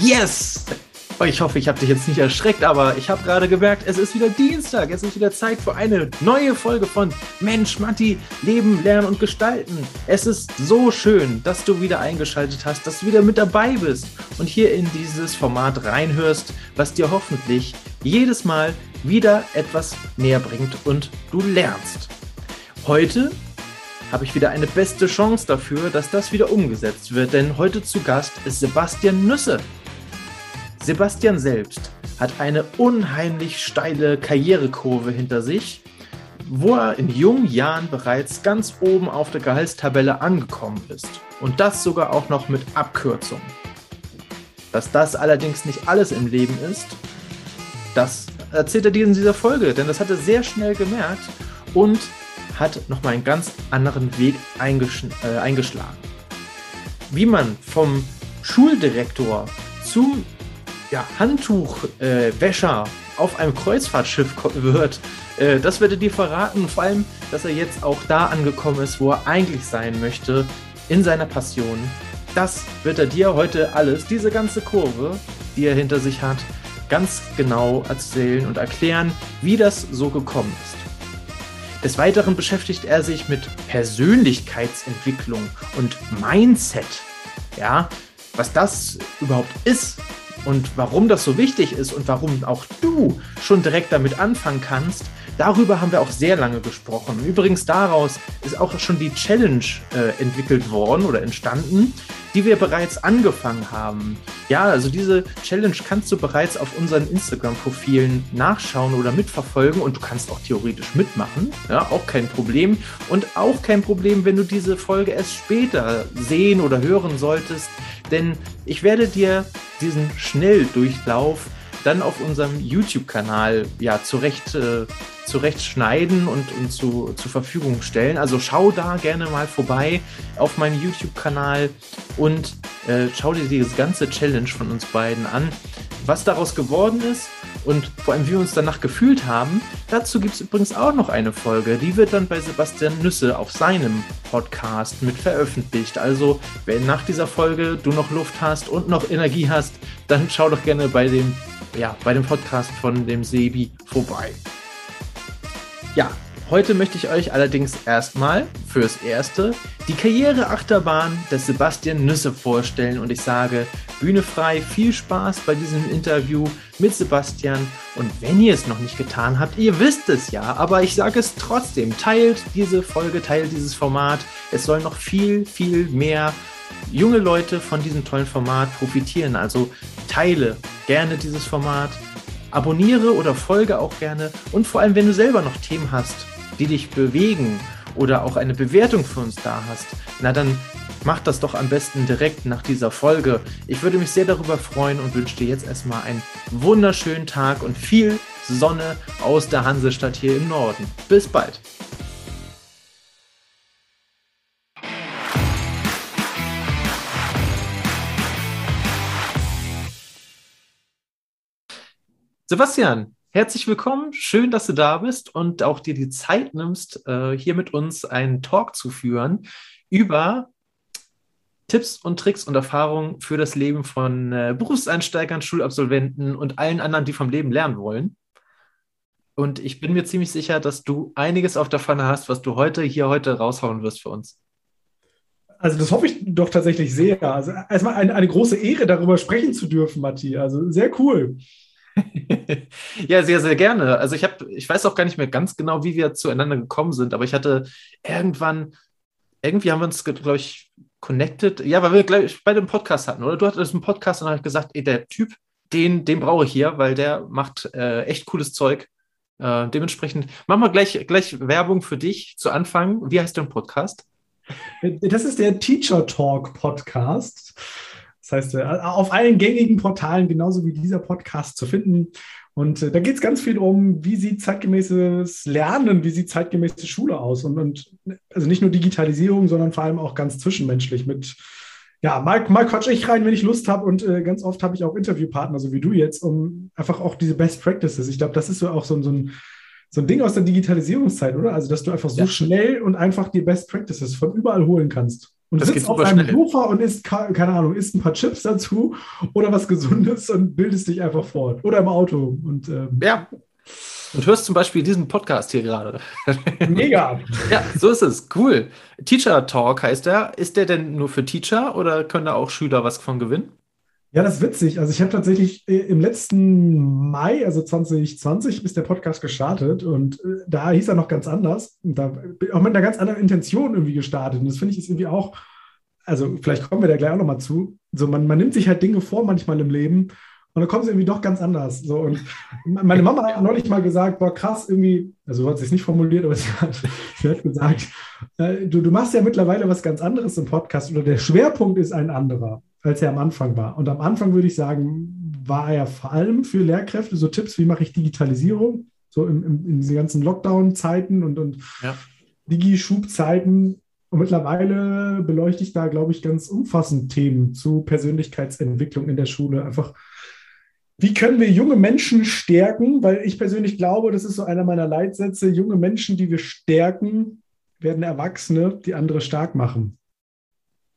Yes! Oh, ich hoffe, ich habe dich jetzt nicht erschreckt, aber ich habe gerade gemerkt, es ist wieder Dienstag. Es ist wieder Zeit für eine neue Folge von Mensch, Matti, Leben, Lernen und Gestalten. Es ist so schön, dass du wieder eingeschaltet hast, dass du wieder mit dabei bist und hier in dieses Format reinhörst, was dir hoffentlich jedes Mal wieder etwas näher bringt und du lernst. Heute habe ich wieder eine beste Chance dafür, dass das wieder umgesetzt wird, denn heute zu Gast ist Sebastian Nüsse. Sebastian selbst hat eine unheimlich steile Karrierekurve hinter sich, wo er in jungen Jahren bereits ganz oben auf der Gehaltstabelle angekommen ist. Und das sogar auch noch mit Abkürzung. Dass das allerdings nicht alles im Leben ist, das erzählt er dir in dieser Folge, denn das hat er sehr schnell gemerkt und hat nochmal einen ganz anderen Weg äh, eingeschlagen. Wie man vom Schuldirektor zum ja, Handtuchwäscher äh, auf einem Kreuzfahrtschiff wird, äh, das wird er dir verraten. Vor allem, dass er jetzt auch da angekommen ist, wo er eigentlich sein möchte, in seiner Passion. Das wird er dir heute alles, diese ganze Kurve, die er hinter sich hat, ganz genau erzählen und erklären, wie das so gekommen ist. Des Weiteren beschäftigt er sich mit Persönlichkeitsentwicklung und Mindset. Ja, was das überhaupt ist, und warum das so wichtig ist und warum auch du schon direkt damit anfangen kannst, darüber haben wir auch sehr lange gesprochen. Übrigens daraus ist auch schon die Challenge äh, entwickelt worden oder entstanden, die wir bereits angefangen haben. Ja, also diese Challenge kannst du bereits auf unseren Instagram-Profilen nachschauen oder mitverfolgen und du kannst auch theoretisch mitmachen. Ja, auch kein Problem. Und auch kein Problem, wenn du diese Folge erst später sehen oder hören solltest denn ich werde dir diesen Schnelldurchlauf dann auf unserem YouTube-Kanal ja zurecht, äh, zurecht schneiden und, und zu, zur Verfügung stellen. Also schau da gerne mal vorbei auf meinem YouTube-Kanal und äh, schau dir diese ganze Challenge von uns beiden an. Was daraus geworden ist und vor allem, wie wir uns danach gefühlt haben, dazu gibt es übrigens auch noch eine Folge. Die wird dann bei Sebastian Nüsse auf seinem Podcast mit veröffentlicht. Also, wenn nach dieser Folge du noch Luft hast und noch Energie hast, dann schau doch gerne bei dem, ja, bei dem Podcast von dem Sebi vorbei. Ja, Heute möchte ich euch allerdings erstmal fürs Erste die Karriereachterbahn des Sebastian Nüsse vorstellen und ich sage Bühne frei, viel Spaß bei diesem Interview mit Sebastian. Und wenn ihr es noch nicht getan habt, ihr wisst es ja, aber ich sage es trotzdem, teilt diese Folge, teilt dieses Format, es soll noch viel, viel mehr junge Leute von diesem tollen Format profitieren, also teile gerne dieses Format, abonniere oder folge auch gerne und vor allem, wenn du selber noch Themen hast, die dich bewegen oder auch eine Bewertung für uns da hast, na dann mach das doch am besten direkt nach dieser Folge. Ich würde mich sehr darüber freuen und wünsche dir jetzt erstmal einen wunderschönen Tag und viel Sonne aus der Hansestadt hier im Norden. Bis bald. Sebastian, Herzlich willkommen, schön, dass du da bist und auch dir die Zeit nimmst, äh, hier mit uns einen Talk zu führen über Tipps und Tricks und Erfahrungen für das Leben von äh, Berufseinsteigern, Schulabsolventen und allen anderen, die vom Leben lernen wollen. Und ich bin mir ziemlich sicher, dass du einiges auf der Pfanne hast, was du heute hier heute raushauen wirst für uns. Also das hoffe ich doch tatsächlich sehr. Also erstmal eine, eine große Ehre, darüber sprechen zu dürfen, Matti. Also sehr cool. ja, sehr, sehr gerne. Also ich habe, ich weiß auch gar nicht mehr ganz genau, wie wir zueinander gekommen sind, aber ich hatte irgendwann, irgendwie haben wir uns, glaube ich, connected. Ja, weil wir gleich bei dem Podcast hatten, oder? Du hattest einen Podcast und habe ich gesagt, ey, der Typ, den, den brauche ich hier, weil der macht äh, echt cooles Zeug. Äh, dementsprechend machen wir gleich, gleich Werbung für dich zu Anfang. Wie heißt dein Podcast? Das ist der Teacher Talk Podcast. Das heißt, äh, auf allen gängigen Portalen, genauso wie dieser Podcast zu finden. Und äh, da geht es ganz viel um, wie sieht zeitgemäßes Lernen, wie sieht zeitgemäße Schule aus. Und, und also nicht nur Digitalisierung, sondern vor allem auch ganz zwischenmenschlich mit, ja, mal, mal quatsch ich rein, wenn ich Lust habe. Und äh, ganz oft habe ich auch Interviewpartner, so wie du jetzt, um einfach auch diese Best Practices. Ich glaube, das ist so auch so, so ein so ein Ding aus der Digitalisierungszeit, oder? Also, dass du einfach so ja. schnell und einfach die Best Practices von überall holen kannst. Und du sitzt auf einem Sofa und isst, keine Ahnung, isst ein paar Chips dazu oder was Gesundes und bildest dich einfach fort. Oder im Auto. Und, ähm, ja. Und hörst zum Beispiel diesen Podcast hier gerade. Mega. ja, so ist es. Cool. Teacher Talk heißt der. Ist der denn nur für Teacher oder können da auch Schüler was von gewinnen? Ja, das ist witzig. Also ich habe tatsächlich äh, im letzten Mai, also 2020, ist der Podcast gestartet und äh, da hieß er noch ganz anders. Und da auch mit einer ganz anderen Intention irgendwie gestartet. Und das finde ich ist irgendwie auch, also vielleicht kommen wir da gleich auch nochmal zu. So, man, man nimmt sich halt Dinge vor manchmal im Leben und dann kommt es irgendwie doch ganz anders. So, und meine Mama hat neulich mal gesagt, boah, krass, irgendwie, also so hat sie es nicht formuliert, aber sie hat, sie hat gesagt, äh, du, du machst ja mittlerweile was ganz anderes im Podcast oder der Schwerpunkt ist ein anderer als er am Anfang war. Und am Anfang würde ich sagen, war er vor allem für Lehrkräfte so Tipps, wie mache ich Digitalisierung, so im, im, in diesen ganzen Lockdown-Zeiten und, und ja. Digi-Schub-Zeiten. Und mittlerweile beleuchte ich da, glaube ich, ganz umfassend Themen zu Persönlichkeitsentwicklung in der Schule. Einfach, wie können wir junge Menschen stärken? Weil ich persönlich glaube, das ist so einer meiner Leitsätze, junge Menschen, die wir stärken, werden Erwachsene, die andere stark machen.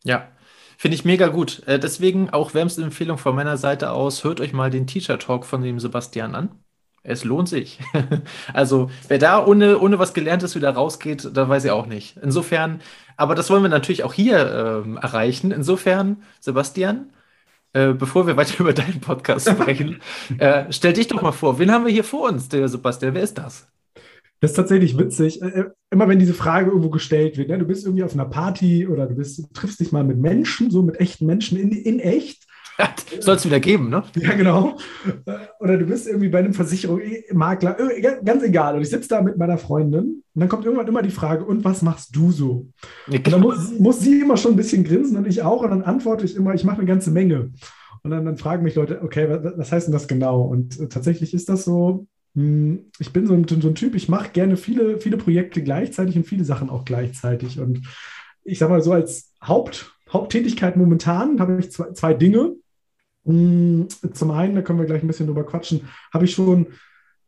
Ja, Finde ich mega gut. Äh, deswegen auch wärmste Empfehlung von meiner Seite aus, hört euch mal den Teacher Talk von dem Sebastian an. Es lohnt sich. also, wer da ohne, ohne was Gelerntes wieder rausgeht, da weiß ich auch nicht. Insofern, aber das wollen wir natürlich auch hier ähm, erreichen. Insofern, Sebastian, äh, bevor wir weiter über deinen Podcast sprechen, äh, stell dich doch mal vor. Wen haben wir hier vor uns, der Sebastian? Wer ist das? Das ist tatsächlich witzig. Äh, äh, immer wenn diese Frage irgendwo gestellt wird, ne, du bist irgendwie auf einer Party oder du, bist, triffst dich mal mit Menschen, so mit echten Menschen in, in echt. Soll es wieder geben, ne? Ja, genau. Äh, oder du bist irgendwie bei einem Versicherungsmakler, ganz egal. Und ich sitze da mit meiner Freundin und dann kommt irgendwann immer die Frage, und was machst du so? Und dann muss, muss sie immer schon ein bisschen grinsen und ich auch. Und dann antworte ich immer, ich mache eine ganze Menge. Und dann, dann fragen mich Leute, okay, was, was heißt denn das genau? Und tatsächlich ist das so, ich bin so ein, so ein Typ, ich mache gerne viele, viele Projekte gleichzeitig und viele Sachen auch gleichzeitig. Und ich sage mal so, als Haupt, Haupttätigkeit momentan habe ich zwei, zwei Dinge. Hm, zum einen, da können wir gleich ein bisschen drüber quatschen, habe ich schon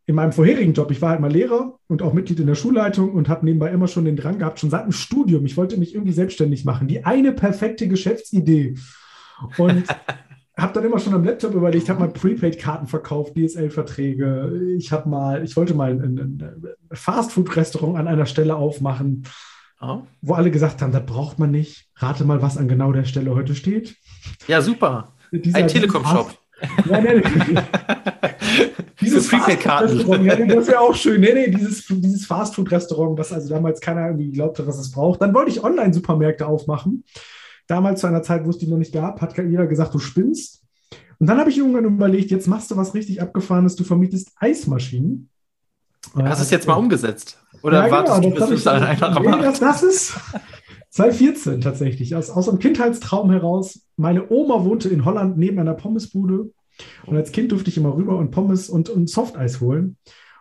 in meinem vorherigen Job, ich war halt mal Lehrer und auch Mitglied in der Schulleitung und habe nebenbei immer schon den Drang gehabt, schon seit dem Studium, ich wollte mich irgendwie selbstständig machen. Die eine perfekte Geschäftsidee. Und habe dann immer schon am Laptop überlegt, habe mal Prepaid-Karten verkauft, DSL-Verträge. Ich habe mal, ich wollte mal ein, ein Fastfood-Restaurant an einer Stelle aufmachen, oh. wo alle gesagt haben, das braucht man nicht. Rate mal, was an genau der Stelle heute steht. Ja, super. Dieser, ein Telekom-Shop. Ja, nee, nee. dieses Prepaid-Karten. Ja, das wäre auch schön. Nee, nee, dieses, dieses Fastfood-Restaurant, was also damals keiner irgendwie glaubt hat, was es braucht. Dann wollte ich Online-Supermärkte aufmachen. Damals zu einer Zeit, wo es die noch nicht gab, hat jeder gesagt, du spinnst. Und dann habe ich irgendwann überlegt, jetzt machst du was richtig Abgefahrenes, du vermietest Eismaschinen. Hast du es jetzt mal umgesetzt? Oder ja, wartest genau, du, bis es einfacher nee, das, das ist 2014 tatsächlich, aus, aus einem Kindheitstraum heraus. Meine Oma wohnte in Holland neben einer Pommesbude. Und als Kind durfte ich immer rüber und Pommes und, und Softeis holen.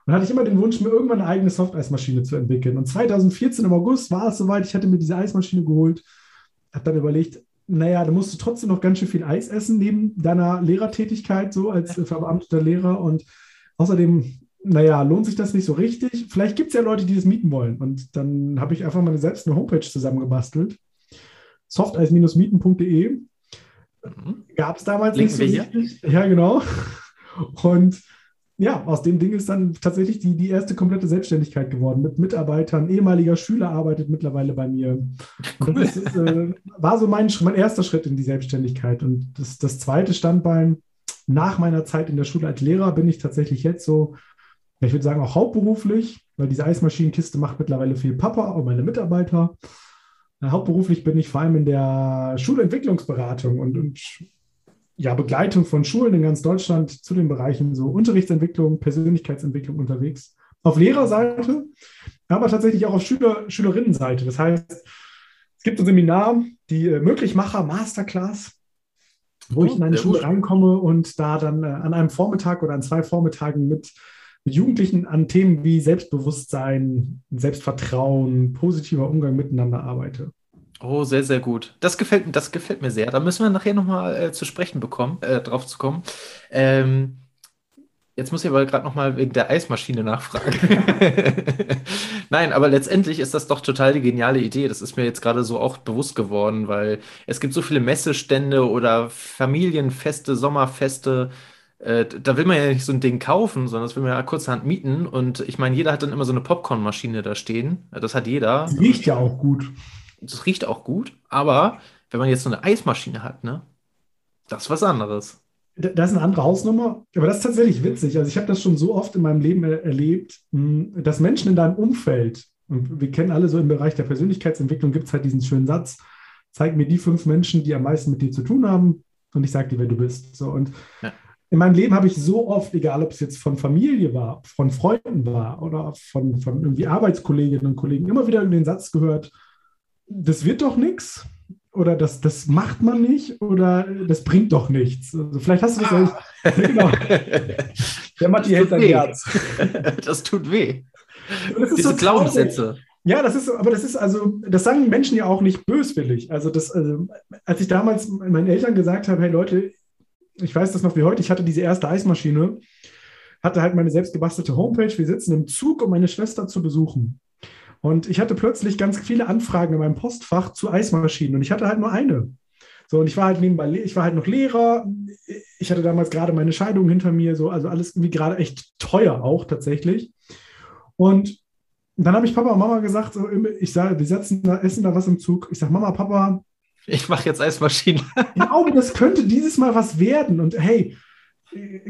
Und hatte ich immer den Wunsch, mir irgendwann eine eigene Softeismaschine zu entwickeln. Und 2014 im August war es soweit, ich hatte mir diese Eismaschine geholt habe dann überlegt, naja, da musst du trotzdem noch ganz schön viel Eis essen neben deiner Lehrertätigkeit, so als ja. verbeamteter Lehrer. Und außerdem, naja, lohnt sich das nicht so richtig. Vielleicht gibt es ja Leute, die das mieten wollen. Und dann habe ich einfach mal selbst eine Homepage zusammengebastelt. softeis-mieten.de. Mhm. Gab es damals Linken nicht so richtig. Ja, genau. Und ja, aus dem Ding ist dann tatsächlich die, die erste komplette Selbstständigkeit geworden mit Mitarbeitern. Ehemaliger Schüler arbeitet mittlerweile bei mir. Cool. Das ist, äh, war so mein, mein erster Schritt in die Selbstständigkeit. Und das, das zweite Standbein, nach meiner Zeit in der Schule als Lehrer bin ich tatsächlich jetzt so, ich würde sagen auch hauptberuflich, weil diese Eismaschinenkiste macht mittlerweile viel Papa, auch meine Mitarbeiter. Hauptberuflich bin ich vor allem in der Schulentwicklungsberatung und, und ja, Begleitung von Schulen in ganz Deutschland zu den Bereichen so Unterrichtsentwicklung, Persönlichkeitsentwicklung unterwegs. Auf Lehrerseite, aber tatsächlich auch auf Schüler, Schülerinnenseite. Das heißt, es gibt ein Seminar, die äh, Möglichmacher Masterclass, wo oh, ich in eine Schule gut. reinkomme und da dann äh, an einem Vormittag oder an zwei Vormittagen mit, mit Jugendlichen an Themen wie Selbstbewusstsein, Selbstvertrauen, positiver Umgang miteinander arbeite. Oh, sehr, sehr gut. Das gefällt, das gefällt mir sehr. Da müssen wir nachher nochmal äh, zu sprechen bekommen, äh, drauf zu kommen. Ähm, Jetzt muss ich aber gerade noch mal wegen der Eismaschine nachfragen. Nein, aber letztendlich ist das doch total die geniale Idee. Das ist mir jetzt gerade so auch bewusst geworden, weil es gibt so viele Messestände oder Familienfeste, Sommerfeste. Äh, da will man ja nicht so ein Ding kaufen, sondern das will man ja kurzerhand mieten. Und ich meine, jeder hat dann immer so eine Popcornmaschine da stehen. Das hat jeder. Riecht ja auch gut. Das riecht auch gut, aber wenn man jetzt so eine Eismaschine hat, ne, das ist was anderes. Das ist eine andere Hausnummer, aber das ist tatsächlich witzig. Also ich habe das schon so oft in meinem Leben er erlebt, hm, dass Menschen in deinem Umfeld, und wir kennen alle so im Bereich der Persönlichkeitsentwicklung, gibt es halt diesen schönen Satz, zeig mir die fünf Menschen, die am meisten mit dir zu tun haben und ich sage dir, wer du bist. So, und ja. in meinem Leben habe ich so oft, egal ob es jetzt von Familie war, von Freunden war oder von, von irgendwie Arbeitskolleginnen und Kollegen, immer wieder den Satz gehört, das wird doch nichts oder das, das macht man nicht oder das bringt doch nichts. Also vielleicht hast du das ah. ja, genau. Der Matti hält dein Herz. Das tut weh. Das Diese so Glaubenssätze. Ja, das ist, aber das ist also, das sagen Menschen ja auch nicht böswillig. Also, das, also, als ich damals meinen Eltern gesagt habe, hey Leute, ich weiß das noch wie heute, ich hatte diese erste Eismaschine, hatte halt meine selbstgebastelte Homepage, wir sitzen im Zug, um meine Schwester zu besuchen. Und ich hatte plötzlich ganz viele Anfragen in meinem Postfach zu Eismaschinen und ich hatte halt nur eine. So, und ich war halt nebenbei, ich war halt noch Lehrer. Ich hatte damals gerade meine Scheidung hinter mir, so, also alles irgendwie gerade echt teuer auch tatsächlich. Und dann habe ich Papa und Mama gesagt, so, ich sage, wir setzen da, essen da was im Zug. Ich sage, Mama, Papa. Ich mache jetzt Eismaschinen. Ich glaube, das könnte dieses Mal was werden. Und hey,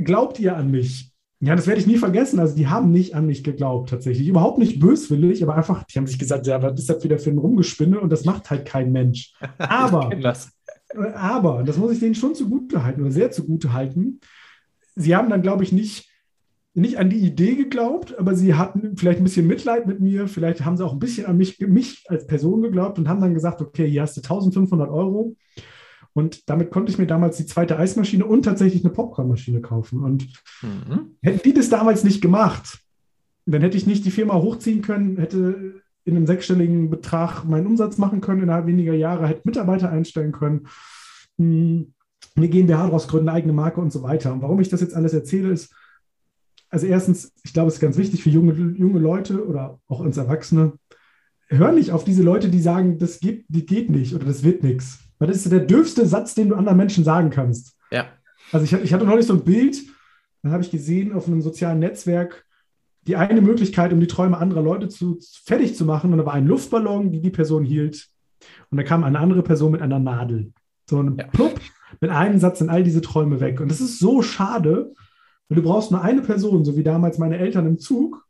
glaubt ihr an mich? Ja, das werde ich nie vergessen. Also die haben nicht an mich geglaubt tatsächlich. Überhaupt nicht böswillig, aber einfach, die haben sich gesagt, ja, was ist das wieder für ein Rumgespinne und das macht halt kein Mensch. Aber, aber, das muss ich denen schon zugute halten oder sehr zugute halten. Sie haben dann, glaube ich, nicht, nicht an die Idee geglaubt, aber sie hatten vielleicht ein bisschen Mitleid mit mir. Vielleicht haben sie auch ein bisschen an mich, mich als Person geglaubt und haben dann gesagt, okay, hier hast du 1500 Euro und damit konnte ich mir damals die zweite Eismaschine und tatsächlich eine Popcornmaschine kaufen. Und mhm. hätten die das damals nicht gemacht, dann hätte ich nicht die Firma hochziehen können, hätte in einem sechsstelligen Betrag meinen Umsatz machen können innerhalb weniger Jahre, hätte Mitarbeiter einstellen können, hm, eine GmbH daraus gründen, eine eigene Marke und so weiter. Und warum ich das jetzt alles erzähle, ist, also erstens, ich glaube, es ist ganz wichtig für junge, junge Leute oder auch uns Erwachsene, hör nicht auf diese Leute, die sagen, das geht, das geht nicht oder das wird nichts. Weil das ist der dürfste Satz, den du anderen Menschen sagen kannst. Ja. Also ich, ich hatte neulich so ein Bild, da habe ich gesehen auf einem sozialen Netzwerk, die eine Möglichkeit, um die Träume anderer Leute zu, fertig zu machen. Und da war ein Luftballon, die die Person hielt. Und da kam eine andere Person mit einer Nadel. So ein ja. Plupp, mit einem Satz sind all diese Träume weg. Und das ist so schade, weil du brauchst nur eine Person, so wie damals meine Eltern im Zug,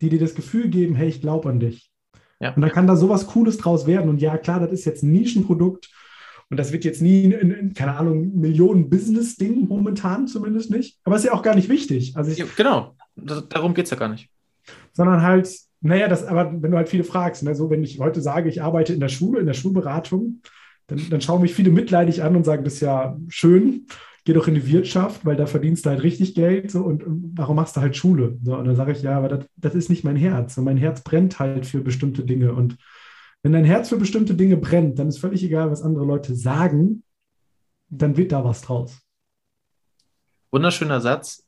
die dir das Gefühl geben, hey, ich glaube an dich. Ja. Und dann kann da sowas Cooles draus werden. Und ja, klar, das ist jetzt ein Nischenprodukt. Und das wird jetzt nie, in, in, keine Ahnung, Millionen-Business-Ding momentan zumindest nicht. Aber ist ja auch gar nicht wichtig. Also ich, ja, genau, das, darum geht es ja gar nicht. Sondern halt, naja, das, aber wenn du halt viele fragst, ne, so wenn ich heute sage, ich arbeite in der Schule, in der Schulberatung, dann, dann schauen mich viele mitleidig an und sagen, das ist ja schön, geh doch in die Wirtschaft, weil da verdienst du halt richtig Geld so, und, warum machst du halt Schule? So, und dann sage ich, ja, aber das, das ist nicht mein Herz. Und mein Herz brennt halt für bestimmte Dinge. Und wenn dein Herz für bestimmte Dinge brennt, dann ist völlig egal, was andere Leute sagen, dann wird da was draus. Wunderschöner Satz.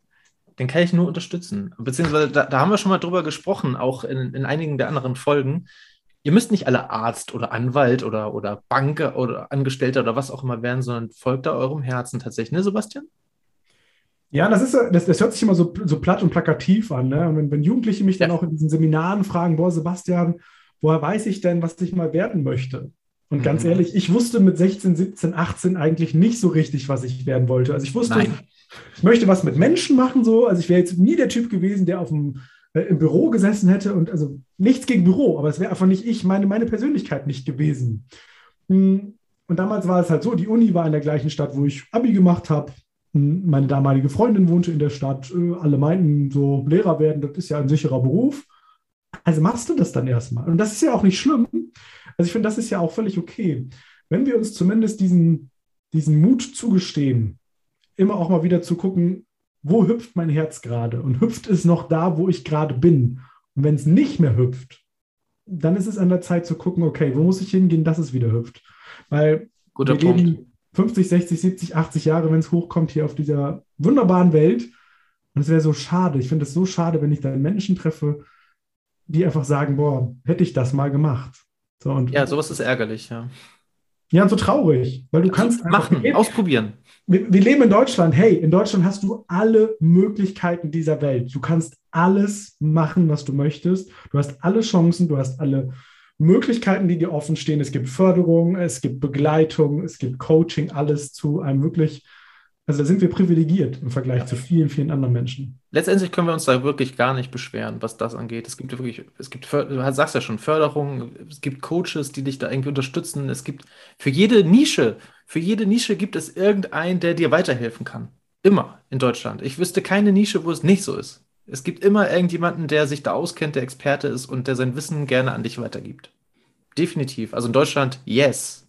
Den kann ich nur unterstützen. Beziehungsweise, da, da haben wir schon mal drüber gesprochen, auch in, in einigen der anderen Folgen. Ihr müsst nicht alle Arzt oder Anwalt oder, oder Banker oder Angestellter oder was auch immer werden, sondern folgt da eurem Herzen tatsächlich, ne, Sebastian? Ja, das, ist, das, das hört sich immer so, so platt und plakativ an. Ne? Und wenn, wenn Jugendliche mich ja. dann auch in diesen Seminaren fragen, boah, Sebastian, woher weiß ich denn, was ich mal werden möchte? Und ganz mhm. ehrlich, ich wusste mit 16, 17, 18 eigentlich nicht so richtig, was ich werden wollte. Also ich wusste, Nein. ich möchte was mit Menschen machen, so. Also ich wäre jetzt nie der Typ gewesen, der auf dem, äh, im Büro gesessen hätte und also nichts gegen Büro, aber es wäre einfach nicht ich, meine, meine Persönlichkeit nicht gewesen. Hm, und damals war es halt so, die Uni war in der gleichen Stadt, wo ich Abi gemacht habe. Hm, meine damalige Freundin wohnte in der Stadt. Äh, alle meinten, so Lehrer werden, das ist ja ein sicherer Beruf. Also machst du das dann erstmal. Und das ist ja auch nicht schlimm. Also ich finde, das ist ja auch völlig okay. Wenn wir uns zumindest diesen, diesen Mut zugestehen, immer auch mal wieder zu gucken, wo hüpft mein Herz gerade? Und hüpft es noch da, wo ich gerade bin? Und wenn es nicht mehr hüpft, dann ist es an der Zeit zu gucken, okay, wo muss ich hingehen, dass es wieder hüpft? Weil Guter wir Punkt. leben 50, 60, 70, 80 Jahre, wenn es hochkommt, hier auf dieser wunderbaren Welt. Und es wäre so schade. Ich finde es so schade, wenn ich dann Menschen treffe, die einfach sagen, boah, hätte ich das mal gemacht. So, und ja, sowas ist ärgerlich, ja. Ja, und so traurig, weil du also kannst machen, einfach, ausprobieren. Wir, wir, leben in Deutschland. Hey, in Deutschland hast du alle Möglichkeiten dieser Welt. Du kannst alles machen, was du möchtest. Du hast alle Chancen, du hast alle Möglichkeiten, die dir offen stehen. Es gibt Förderung, es gibt Begleitung, es gibt Coaching, alles zu einem wirklich also da sind wir privilegiert im Vergleich ja. zu vielen, vielen anderen Menschen. Letztendlich können wir uns da wirklich gar nicht beschweren, was das angeht. Es gibt wirklich, es gibt, du sagst ja schon, Förderung, es gibt Coaches, die dich da irgendwie unterstützen. Es gibt für jede Nische, für jede Nische gibt es irgendeinen, der dir weiterhelfen kann. Immer in Deutschland. Ich wüsste keine Nische, wo es nicht so ist. Es gibt immer irgendjemanden, der sich da auskennt, der Experte ist und der sein Wissen gerne an dich weitergibt. Definitiv. Also in Deutschland, yes.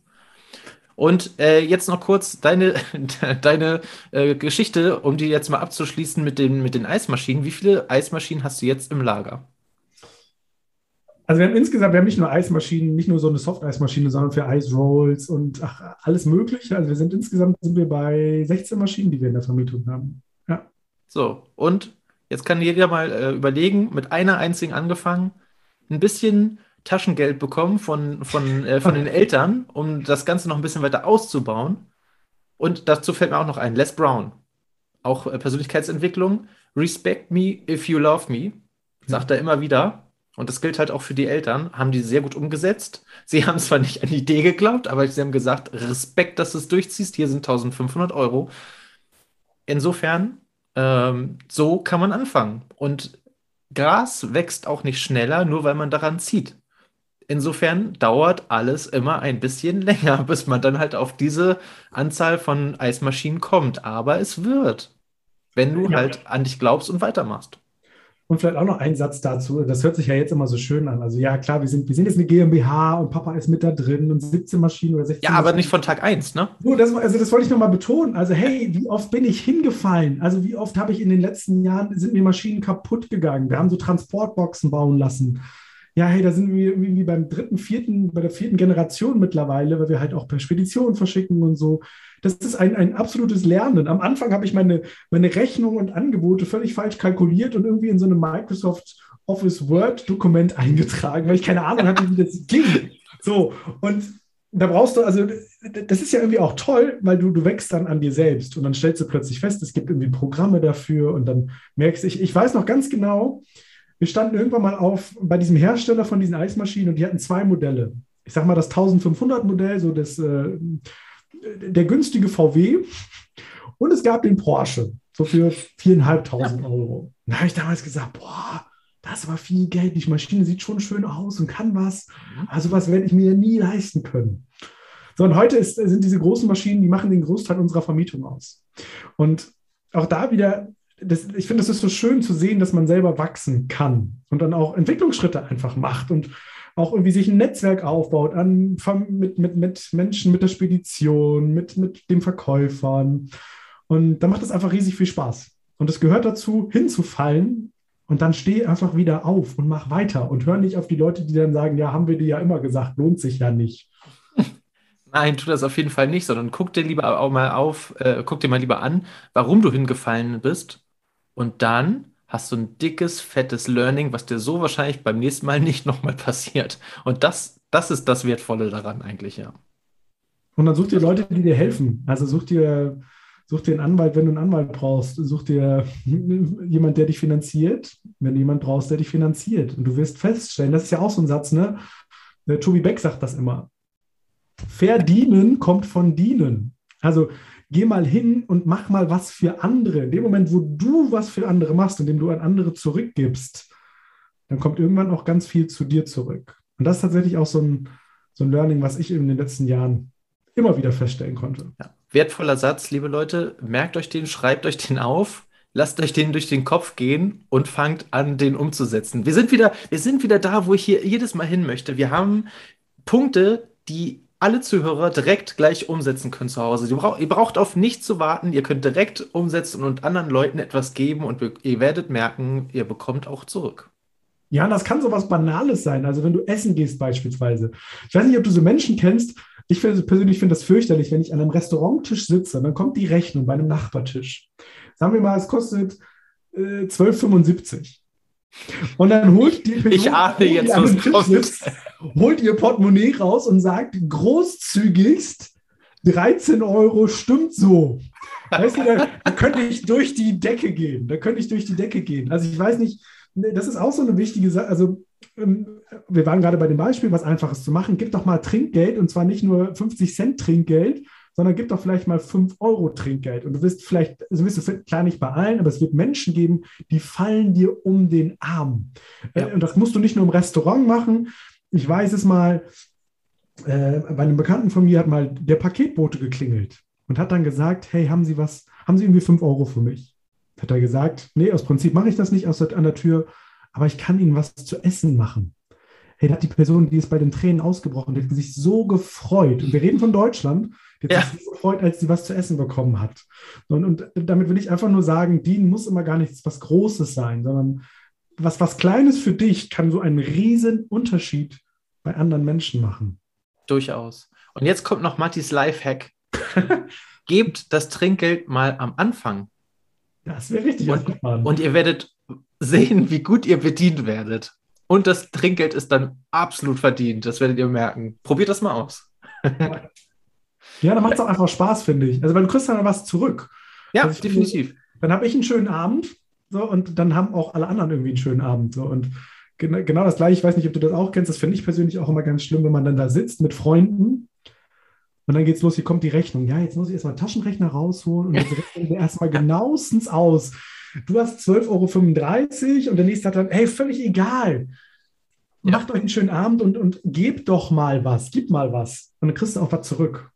Und äh, jetzt noch kurz deine, deine äh, Geschichte, um die jetzt mal abzuschließen mit den, mit den Eismaschinen. Wie viele Eismaschinen hast du jetzt im Lager? Also wir haben insgesamt, wir haben nicht nur Eismaschinen, nicht nur so eine Soft-Eismaschine, sondern für Eisrolls und ach, alles Mögliche. Also wir sind insgesamt sind wir bei 16 Maschinen, die wir in der Vermietung haben. Ja. So, und jetzt kann jeder mal äh, überlegen, mit einer einzigen angefangen, ein bisschen Taschengeld bekommen von, von, äh, von den Eltern, um das Ganze noch ein bisschen weiter auszubauen. Und dazu fällt mir auch noch ein, Les Brown, auch äh, Persönlichkeitsentwicklung. Respect me if you love me, sagt er immer wieder. Und das gilt halt auch für die Eltern, haben die sehr gut umgesetzt. Sie haben zwar nicht an die Idee geglaubt, aber sie haben gesagt, Respekt, dass du es durchziehst, hier sind 1500 Euro. Insofern, ähm, so kann man anfangen. Und Gras wächst auch nicht schneller, nur weil man daran zieht. Insofern dauert alles immer ein bisschen länger, bis man dann halt auf diese Anzahl von Eismaschinen kommt. Aber es wird, wenn du ja. halt an dich glaubst und weitermachst. Und vielleicht auch noch ein Satz dazu. Das hört sich ja jetzt immer so schön an. Also ja, klar, wir sind, wir sind jetzt eine GmbH und Papa ist mit da drin und 17 Maschinen oder 16 Ja, aber nicht von Tag 1, ne? So, das, also das wollte ich nochmal betonen. Also hey, wie oft bin ich hingefallen? Also wie oft habe ich in den letzten Jahren, sind mir Maschinen kaputt gegangen? Wir haben so Transportboxen bauen lassen ja, hey, da sind wir irgendwie beim dritten, vierten, bei der vierten Generation mittlerweile, weil wir halt auch per Spedition verschicken und so. Das ist ein, ein absolutes Lernen. Am Anfang habe ich meine, meine Rechnungen und Angebote völlig falsch kalkuliert und irgendwie in so einem Microsoft Office Word-Dokument eingetragen, weil ich keine Ahnung hatte, wie das ging. So, und da brauchst du, also das ist ja irgendwie auch toll, weil du, du wächst dann an dir selbst und dann stellst du plötzlich fest, es gibt irgendwie Programme dafür und dann merkst du, ich, ich weiß noch ganz genau, wir standen irgendwann mal auf bei diesem Hersteller von diesen Eismaschinen und die hatten zwei Modelle. Ich sag mal das 1500 Modell, so das, äh, der günstige VW und es gab den Porsche, so für 4.500 Euro. Da habe ich damals gesagt, boah, das war viel Geld. Die Maschine sieht schon schön aus und kann was. Also was werde ich mir nie leisten können. So, und heute ist, sind diese großen Maschinen, die machen den Großteil unserer Vermietung aus. Und auch da wieder das, ich finde, es ist so schön zu sehen, dass man selber wachsen kann und dann auch Entwicklungsschritte einfach macht und auch irgendwie sich ein Netzwerk aufbaut an, mit, mit, mit Menschen, mit der Spedition, mit, mit den Verkäufern. Und da macht es einfach riesig viel Spaß. Und es gehört dazu, hinzufallen und dann steh einfach wieder auf und mach weiter und hör nicht auf die Leute, die dann sagen, ja, haben wir dir ja immer gesagt, lohnt sich ja nicht. Nein, tu das auf jeden Fall nicht, sondern guck dir lieber auch mal auf, äh, guck dir mal lieber an, warum du hingefallen bist und dann hast du ein dickes, fettes Learning, was dir so wahrscheinlich beim nächsten Mal nicht nochmal passiert. Und das, das ist das Wertvolle daran eigentlich, ja. Und dann such dir Leute, die dir helfen. Also such dir, such dir einen Anwalt, wenn du einen Anwalt brauchst. Such dir jemand, der dich finanziert, wenn du jemanden brauchst, der dich finanziert. Und du wirst feststellen, das ist ja auch so ein Satz, ne? Der Tobi Beck sagt das immer. Verdienen kommt von dienen. Also geh mal hin und mach mal was für andere. In dem Moment, wo du was für andere machst, indem du an andere zurückgibst, dann kommt irgendwann auch ganz viel zu dir zurück. Und das ist tatsächlich auch so ein, so ein Learning, was ich in den letzten Jahren immer wieder feststellen konnte. Ja. Wertvoller Satz, liebe Leute, merkt euch den, schreibt euch den auf, lasst euch den durch den Kopf gehen und fangt an, den umzusetzen. Wir sind wieder, wir sind wieder da, wo ich hier jedes Mal hin möchte. Wir haben Punkte, die alle Zuhörer direkt gleich umsetzen können zu Hause. Ihr braucht, ihr braucht auf nichts zu warten. Ihr könnt direkt umsetzen und anderen Leuten etwas geben und ihr werdet merken, ihr bekommt auch zurück. Ja, das kann so was Banales sein. Also wenn du essen gehst beispielsweise. Ich weiß nicht, ob du so Menschen kennst. Ich persönlich finde das fürchterlich, wenn ich an einem Restauranttisch sitze, dann kommt die Rechnung bei einem Nachbartisch. Sagen wir mal, es kostet äh, 12,75. Und dann holt die Person, ich ahne jetzt, was sitzt, holt ihr Portemonnaie raus und sagt großzügigst 13 Euro, stimmt so. Weißt du, da, da könnte ich durch die Decke gehen. Da könnte ich durch die Decke gehen. Also ich weiß nicht, das ist auch so eine wichtige Sache. Also ähm, wir waren gerade bei dem Beispiel, was Einfaches zu machen. Gib doch mal Trinkgeld und zwar nicht nur 50 Cent Trinkgeld, sondern gib doch vielleicht mal 5 Euro Trinkgeld. Und du wirst vielleicht, also wirst du klar nicht bei allen, aber es wird Menschen geben, die fallen dir um den Arm. Ja. Und das musst du nicht nur im Restaurant machen. Ich weiß es mal, äh, bei einem Bekannten von mir hat mal der Paketbote geklingelt und hat dann gesagt, hey, haben Sie was, haben Sie irgendwie 5 Euro für mich? Hat er gesagt, nee, aus Prinzip mache ich das nicht an der Tür, aber ich kann Ihnen was zu essen machen. Hey, da hat die Person, die ist bei den Tränen ausgebrochen, die hat sich so gefreut. Und wir reden von Deutschland. Die hat ja. sich so gefreut, als sie was zu essen bekommen hat. Und, und damit will ich einfach nur sagen, dienen muss immer gar nichts was Großes sein, sondern was, was Kleines für dich kann so einen riesen Unterschied bei anderen Menschen machen. Durchaus. Und jetzt kommt noch Mattis Lifehack. Gebt das Trinkgeld mal am Anfang. Das wäre richtig und, und ihr werdet sehen, wie gut ihr bedient werdet. Und das Trinkgeld ist dann absolut verdient. Das werdet ihr merken. Probiert das mal aus. ja, dann macht es auch einfach Spaß, finde ich. Also, weil du kriegst dann was zurück. Ja, also definitiv. Finde, dann habe ich einen schönen Abend so, und dann haben auch alle anderen irgendwie einen schönen Abend. So, und genau, genau das gleiche, ich weiß nicht, ob du das auch kennst, das finde ich persönlich auch immer ganz schlimm, wenn man dann da sitzt mit Freunden und dann geht's los, hier kommt die Rechnung. Ja, jetzt muss ich erstmal Taschenrechner rausholen und jetzt rechnen wir erstmal genauestens aus. Du hast 12,35 Euro und der nächste hat dann, hey, völlig egal. Ja. Macht euch einen schönen Abend und, und gebt doch mal was, gib mal was. Und dann kriegst du auch was zurück.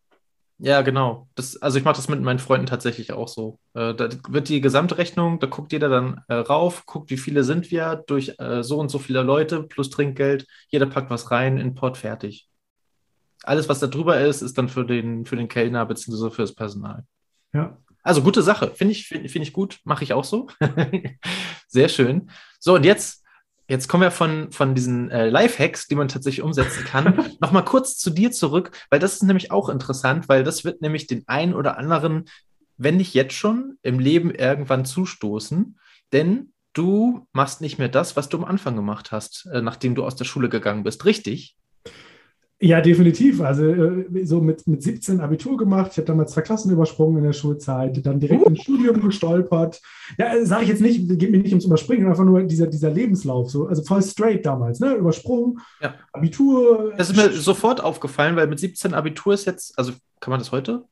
Ja, genau. Das, also ich mache das mit meinen Freunden tatsächlich auch so. Äh, da wird die gesamte Rechnung, da guckt jeder dann äh, rauf, guckt, wie viele sind wir durch äh, so und so viele Leute plus Trinkgeld. Jeder packt was rein, in Port fertig alles, was da drüber ist, ist dann für den, für den Kellner bzw. für das Personal. Ja. Also gute Sache, finde ich, finde find ich gut, mache ich auch so. Sehr schön. So, und jetzt, jetzt kommen wir von, von diesen äh, Lifehacks, die man tatsächlich umsetzen kann, nochmal kurz zu dir zurück, weil das ist nämlich auch interessant, weil das wird nämlich den einen oder anderen, wenn nicht jetzt schon, im Leben irgendwann zustoßen. Denn du machst nicht mehr das, was du am Anfang gemacht hast, äh, nachdem du aus der Schule gegangen bist, richtig? Ja, definitiv. Also äh, so mit, mit 17 Abitur gemacht. Ich habe damals zwei Klassen übersprungen in der Schulzeit, dann direkt ins Studium gestolpert. Ja, äh, sage ich jetzt nicht, geht mir nicht ums Überspringen, einfach nur dieser, dieser Lebenslauf. So, also voll straight damals, ne? Übersprungen, ja. Abitur. Das ist mir sofort aufgefallen, weil mit 17 Abitur ist jetzt, also kann man das heute?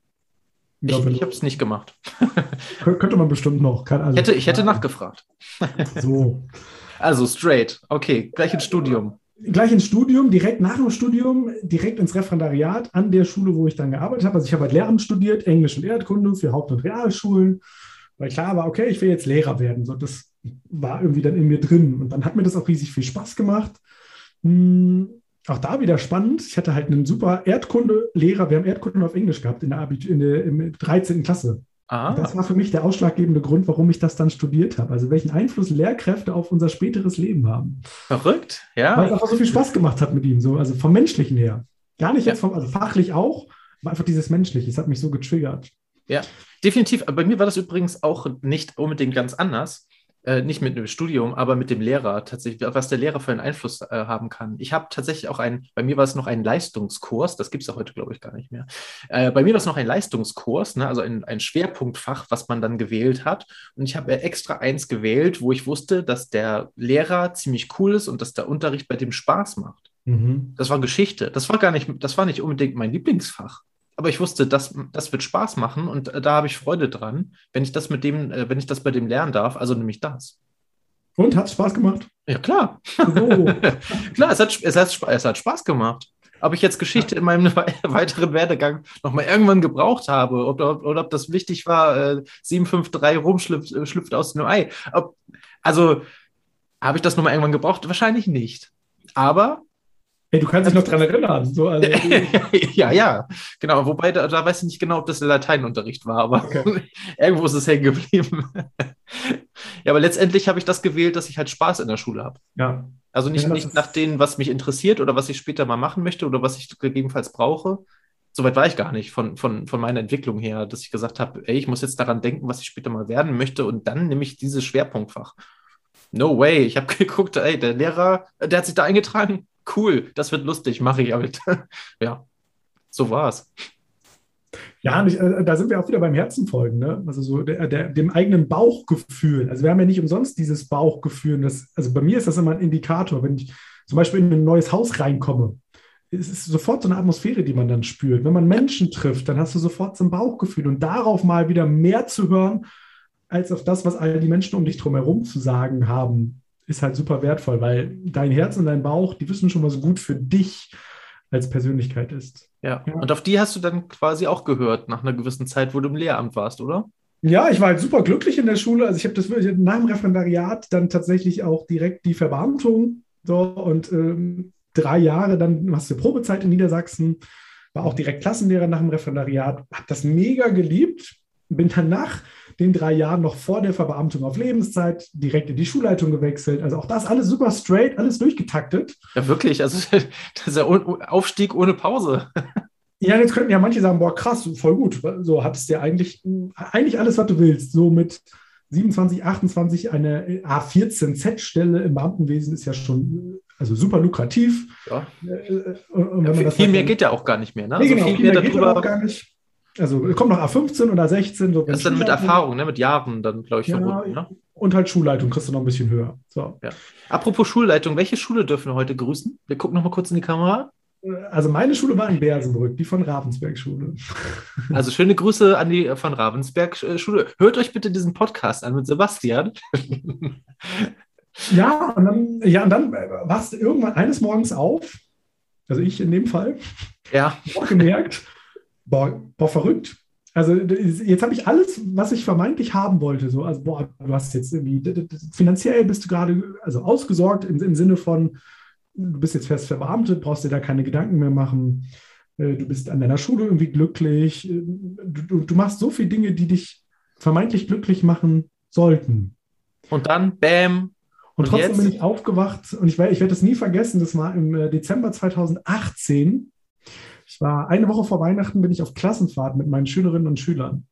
Ich, ich, ich habe es nicht gemacht. könnte man bestimmt noch. Kann, also, hätte, ich hätte nachgefragt. so. Also straight. Okay, gleich ins Studium gleich ins Studium, direkt nach dem Studium, direkt ins Referendariat an der Schule, wo ich dann gearbeitet habe. Also ich habe halt Lehramt studiert, Englisch und Erdkunde für Haupt- und Realschulen, weil klar war, okay, ich will jetzt Lehrer werden. So, das war irgendwie dann in mir drin. Und dann hat mir das auch riesig viel Spaß gemacht. Hm, auch da wieder spannend. Ich hatte halt einen super Erdkunde-Lehrer. Wir haben Erdkunde auf Englisch gehabt in der, Abit in der in 13. Klasse. Ah. Das war für mich der ausschlaggebende Grund, warum ich das dann studiert habe. Also welchen Einfluss Lehrkräfte auf unser späteres Leben haben. Verrückt, ja. Weil es einfach so viel Spaß gemacht hat mit ihm, so, also vom Menschlichen her. Gar nicht jetzt vom, also fachlich auch, aber einfach dieses Menschliche. Es hat mich so getriggert. Ja, definitiv. Bei mir war das übrigens auch nicht unbedingt ganz anders äh, nicht mit dem Studium, aber mit dem Lehrer tatsächlich, was der Lehrer für einen Einfluss äh, haben kann. Ich habe tatsächlich auch ein, bei mir war es noch ein Leistungskurs, das gibt es ja heute, glaube ich, gar nicht mehr. Äh, bei mir war es noch ein Leistungskurs, ne, also ein, ein Schwerpunktfach, was man dann gewählt hat. Und ich habe extra eins gewählt, wo ich wusste, dass der Lehrer ziemlich cool ist und dass der Unterricht bei dem Spaß macht. Mhm. Das war Geschichte. Das war gar nicht, das war nicht unbedingt mein Lieblingsfach aber ich wusste, das, das wird Spaß machen und äh, da habe ich Freude dran, wenn ich das mit dem, äh, wenn ich das bei dem lernen darf, also nämlich das. Und hat es Spaß gemacht? Ja, klar. Oh. klar, es hat, es, hat, es hat Spaß gemacht. Ob ich jetzt Geschichte in meinem weiteren Werdegang nochmal irgendwann gebraucht habe oder, oder, ob das wichtig war, äh, 753 rumschlüpft äh, schlüpft aus dem Ei. Ob, also habe ich das nochmal irgendwann gebraucht? Wahrscheinlich nicht. Aber Hey, du kannst dich noch dran erinnern. So, also, ja, ja, genau. Wobei, da, da weiß ich nicht genau, ob das der Lateinunterricht war, aber okay. irgendwo ist es hängen geblieben. ja, aber letztendlich habe ich das gewählt, dass ich halt Spaß in der Schule habe. Ja. Also nicht, ja, nicht nach dem, was mich interessiert oder was ich später mal machen möchte oder was ich gegebenenfalls brauche. Soweit war ich gar nicht von, von, von meiner Entwicklung her, dass ich gesagt habe, ey, ich muss jetzt daran denken, was ich später mal werden möchte und dann nehme ich dieses Schwerpunktfach. No way. Ich habe geguckt, ey, der Lehrer, der hat sich da eingetragen. Cool, das wird lustig, mache ich halt. ja, so war's. Ja, äh, da sind wir auch wieder beim Herzenfolgen, ne? Also so der, der, dem eigenen Bauchgefühl. Also wir haben ja nicht umsonst dieses Bauchgefühl. Das, also bei mir ist das immer ein Indikator, wenn ich zum Beispiel in ein neues Haus reinkomme. Es ist sofort so eine Atmosphäre, die man dann spürt. Wenn man Menschen trifft, dann hast du sofort so ein Bauchgefühl und darauf mal wieder mehr zu hören, als auf das, was all die Menschen um dich drumherum zu sagen haben, ist halt super wertvoll, weil dein Herz und dein Bauch, die wissen schon, was gut für dich als Persönlichkeit ist. Ja. ja. Und auf die hast du dann quasi auch gehört nach einer gewissen Zeit, wo du im Lehramt warst, oder? Ja, ich war halt super glücklich in der Schule. Also ich habe das wirklich nach dem Referendariat dann tatsächlich auch direkt die Verbeamtung. So und ähm, drei Jahre dann hast du Probezeit in Niedersachsen, war auch direkt Klassenlehrer nach dem Referendariat, habe das mega geliebt, bin dann nach den drei Jahren noch vor der Verbeamtung auf Lebenszeit direkt in die Schulleitung gewechselt. Also auch das alles super straight, alles durchgetaktet. Ja, wirklich. Also das ist ja Aufstieg ohne Pause. Ja, jetzt könnten ja manche sagen, boah, krass, voll gut. So hattest du ja eigentlich, eigentlich alles, was du willst. So mit 27, 28 eine A14Z-Stelle im Beamtenwesen ist ja schon also super lukrativ. Ja. Äh, äh, ja, viel mehr geht ja auch gar nicht mehr. Ne? Nee, also genau, viel, viel mehr, mehr geht ja auch gar nicht. Also kommt noch A15 oder 16. So das ist dann mit Erfahrung, ne? mit Jahren dann, glaube ich, ja, verbunden. Ne? Und halt Schulleitung kriegst du noch ein bisschen höher. So. Ja. Apropos Schulleitung, welche Schule dürfen wir heute grüßen? Wir gucken noch mal kurz in die Kamera. Also meine Schule war in Bersenbrück, die von Ravensberg Schule. Also schöne Grüße an die von Ravensberg Schule. Hört euch bitte diesen Podcast an mit Sebastian. Ja, und dann, ja, und dann wachst du irgendwann eines Morgens auf, also ich in dem Fall, ja. auch gemerkt, boah, boah, verrückt. Also jetzt habe ich alles, was ich vermeintlich haben wollte. So, also boah, du hast jetzt irgendwie finanziell bist du gerade also ausgesorgt im, im Sinne von, du bist jetzt fest verbeamtet, brauchst dir da keine Gedanken mehr machen. Äh, du bist an deiner Schule irgendwie glücklich. Äh, du, du machst so viele Dinge, die dich vermeintlich glücklich machen sollten. Und dann, bam. Und, und trotzdem jetzt? bin ich aufgewacht und ich, ich werde das nie vergessen. Das war im äh, Dezember 2018 ich war eine Woche vor Weihnachten, bin ich auf Klassenfahrt mit meinen Schülerinnen und Schülern.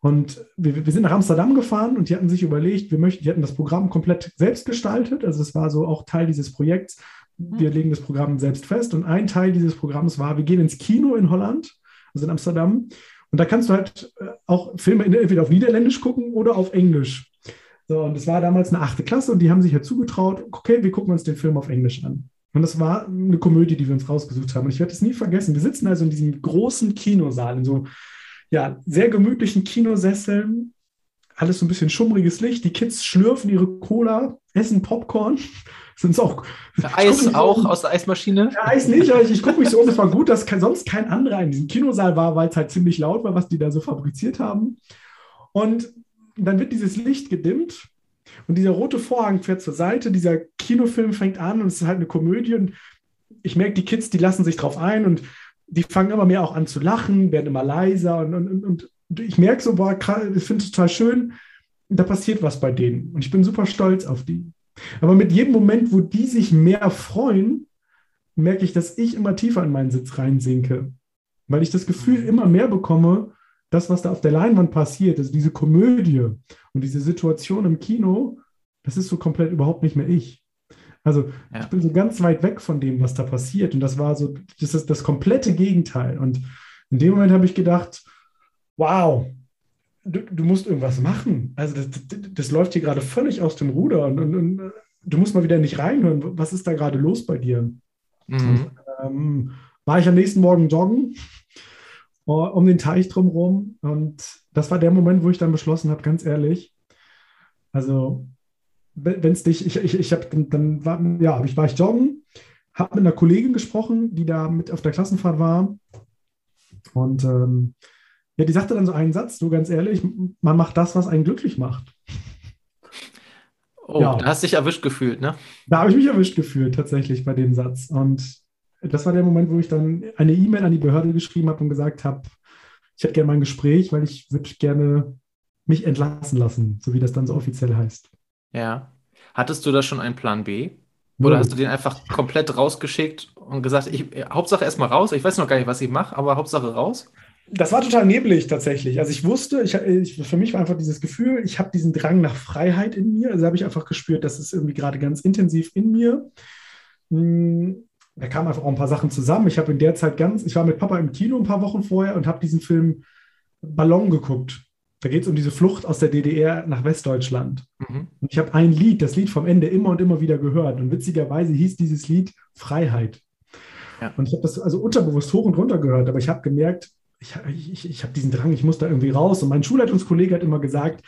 Und wir, wir, sind nach Amsterdam gefahren und die hatten sich überlegt, wir möchten, die hatten das Programm komplett selbst gestaltet. Also es war so auch Teil dieses Projekts. Wir legen das Programm selbst fest. Und ein Teil dieses Programms war, wir gehen ins Kino in Holland, also in Amsterdam. Und da kannst du halt äh, auch Filme entweder auf Niederländisch gucken oder auf Englisch. So, und es war damals eine achte Klasse und die haben sich halt zugetraut, okay, wir gucken uns den Film auf Englisch an. Und das war eine Komödie, die wir uns rausgesucht haben. Und ich werde es nie vergessen. Wir sitzen also in diesem großen Kinosaal, in so ja, sehr gemütlichen Kinosesseln. Alles so ein bisschen schummriges Licht. Die Kids schlürfen ihre Cola, essen Popcorn. Sind auch. Eis auch um. aus der Eismaschine? Ja, Eis nicht, aber ich, ich gucke mich so um. Es war gut, dass kein, sonst kein anderer in diesem Kinosaal war, weil es halt ziemlich laut war, was die da so fabriziert haben. Und dann wird dieses Licht gedimmt und dieser rote Vorhang fährt zur Seite, dieser Kinofilm fängt an und es ist halt eine Komödie. Und ich merke, die Kids, die lassen sich drauf ein und die fangen immer mehr auch an zu lachen, werden immer leiser. Und, und, und ich merke so, boah, ich finde es total schön, da passiert was bei denen. Und ich bin super stolz auf die. Aber mit jedem Moment, wo die sich mehr freuen, merke ich, dass ich immer tiefer in meinen Sitz reinsinke. Weil ich das Gefühl mhm. immer mehr bekomme, das, was da auf der Leinwand passiert, also diese Komödie und diese Situation im Kino, das ist so komplett überhaupt nicht mehr ich. Also ja. ich bin so ganz weit weg von dem, was da passiert. Und das war so, das ist das komplette Gegenteil. Und in dem Moment habe ich gedacht, wow, du, du, musst irgendwas machen. Also das, das, das läuft hier gerade völlig aus dem Ruder und, und, und, du musst mal wieder nicht reinhören. Was ist da gerade los bei dir? Mhm. Und, ähm, war ich am nächsten Morgen joggen um den Teich drumherum. Und das war der Moment, wo ich dann beschlossen habe, ganz ehrlich, also wenn es dich, ich, ich, ich habe dann, war, ja, ich war ich joggen, habe mit einer Kollegin gesprochen, die da mit auf der Klassenfahrt war. Und ähm, ja, die sagte dann so einen Satz, so ganz ehrlich, man macht das, was einen glücklich macht. Oh, ja. da hast du dich erwischt gefühlt, ne? Da habe ich mich erwischt gefühlt, tatsächlich bei dem Satz. Und das war der Moment, wo ich dann eine E-Mail an die Behörde geschrieben habe und gesagt habe, ich hätte gerne mal ein Gespräch, weil ich würde gerne mich entlassen lassen, so wie das dann so offiziell heißt. Ja. Hattest du da schon einen Plan B? Oder hast du den einfach komplett rausgeschickt und gesagt, ich, Hauptsache erstmal raus, ich weiß noch gar nicht, was ich mache, aber Hauptsache raus? Das war total neblig tatsächlich. Also ich wusste, ich, ich, für mich war einfach dieses Gefühl, ich habe diesen Drang nach Freiheit in mir. Also habe ich einfach gespürt, das ist irgendwie gerade ganz intensiv in mir. Hm, da kamen einfach auch ein paar Sachen zusammen. Ich habe in der Zeit ganz, ich war mit Papa im Kino ein paar Wochen vorher und habe diesen Film Ballon geguckt. Da geht es um diese Flucht aus der DDR nach Westdeutschland. Mhm. Und ich habe ein Lied, das Lied vom Ende immer und immer wieder gehört. Und witzigerweise hieß dieses Lied Freiheit. Ja. Und ich habe das also unterbewusst hoch und runter gehört, aber ich habe gemerkt, ich, ich, ich habe diesen Drang, ich muss da irgendwie raus. Und mein Schulleitungskollege hat immer gesagt,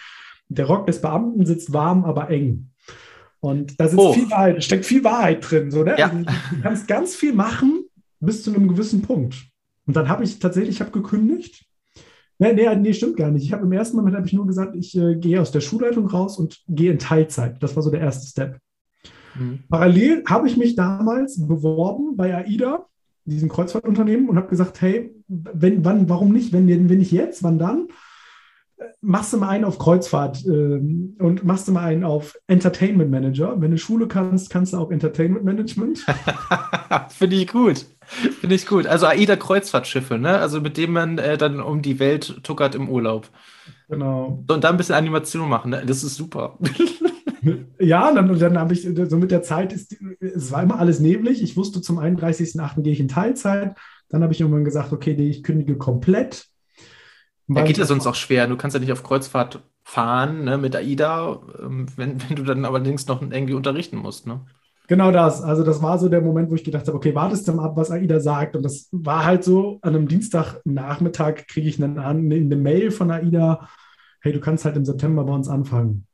der Rock des Beamten sitzt warm, aber eng. Und da oh. viel Wahrheit, steckt viel Wahrheit drin. So, ne? Ja. Also, du kannst ganz viel machen bis zu einem gewissen Punkt. Und dann habe ich tatsächlich, ich habe gekündigt Nee, nee, nee, stimmt gar nicht. Ich habe im ersten Moment habe ich nur gesagt, ich äh, gehe aus der Schulleitung raus und gehe in Teilzeit. Das war so der erste Step. Mhm. Parallel habe ich mich damals beworben bei AIDA, diesem Kreuzfahrtunternehmen, und habe gesagt, hey, wenn, wann, warum nicht? Wenn, wenn nicht jetzt, wann dann? Machst du mal einen auf Kreuzfahrt ähm, und machst du mal einen auf Entertainment Manager. Wenn du Schule kannst, kannst du auch Entertainment Management. Finde ich gut. Finde ich gut. Also AIDA Kreuzfahrtschiffe, ne? Also mit dem man äh, dann um die Welt tuckert im Urlaub. Genau. Und da ein bisschen Animation machen, ne? Das ist super. ja, dann, dann habe ich so mit der Zeit, ist, es war immer alles neblig. Ich wusste, zum 31.08. gehe ich in Teilzeit. Dann habe ich irgendwann gesagt, okay, ich kündige komplett. Da geht ja sonst auch schwer. Du kannst ja nicht auf Kreuzfahrt fahren ne, mit AIDA, ähm, wenn, wenn du dann allerdings noch irgendwie unterrichten musst. Ne? Genau das. Also das war so der Moment, wo ich gedacht habe, okay, wartest du mal ab, was AIDA sagt. Und das war halt so, an einem Dienstagnachmittag kriege ich eine, eine Mail von AIDA, hey, du kannst halt im September bei uns anfangen.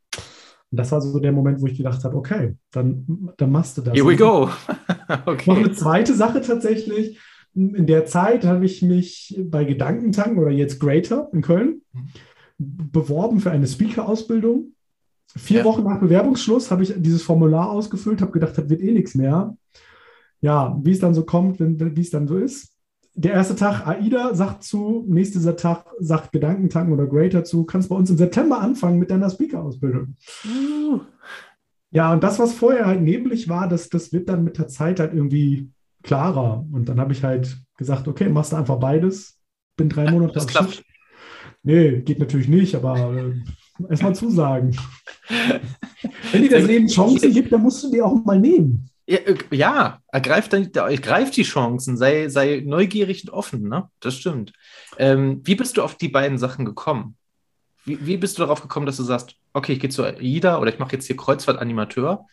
Und das war so der Moment, wo ich gedacht habe, okay, dann, dann machst du das. Here we go. okay. Noch eine zweite Sache tatsächlich. In der Zeit habe ich mich bei Gedankentanken oder jetzt Greater in Köln beworben für eine Speaker-Ausbildung Vier ja. Wochen nach Bewerbungsschluss habe ich dieses Formular ausgefüllt, habe gedacht, das wird eh nichts mehr. Ja, wie es dann so kommt, wie es dann so ist. Der erste Tag AIDA sagt zu, nächster Tag sagt Gedankentanken oder Greater zu, kannst bei uns im September anfangen mit deiner Speaker-Ausbildung. Uh. Ja, und das, was vorher halt neblig war, das, das wird dann mit der Zeit halt irgendwie klarer. Und dann habe ich halt gesagt, okay, machst du einfach beides. Bin drei Monate das klappt. Nee, geht natürlich nicht, aber äh, erstmal zusagen. Wenn dir das Leben Chancen gibt, dann musst du die auch mal nehmen. Ja, äh, ja ergreif, dann, ergreif die Chancen, sei, sei neugierig und offen, ne? Das stimmt. Ähm, wie bist du auf die beiden Sachen gekommen? Wie, wie bist du darauf gekommen, dass du sagst, okay, ich gehe zu AIDA oder ich mache jetzt hier Kreuzfahrt-Animateur?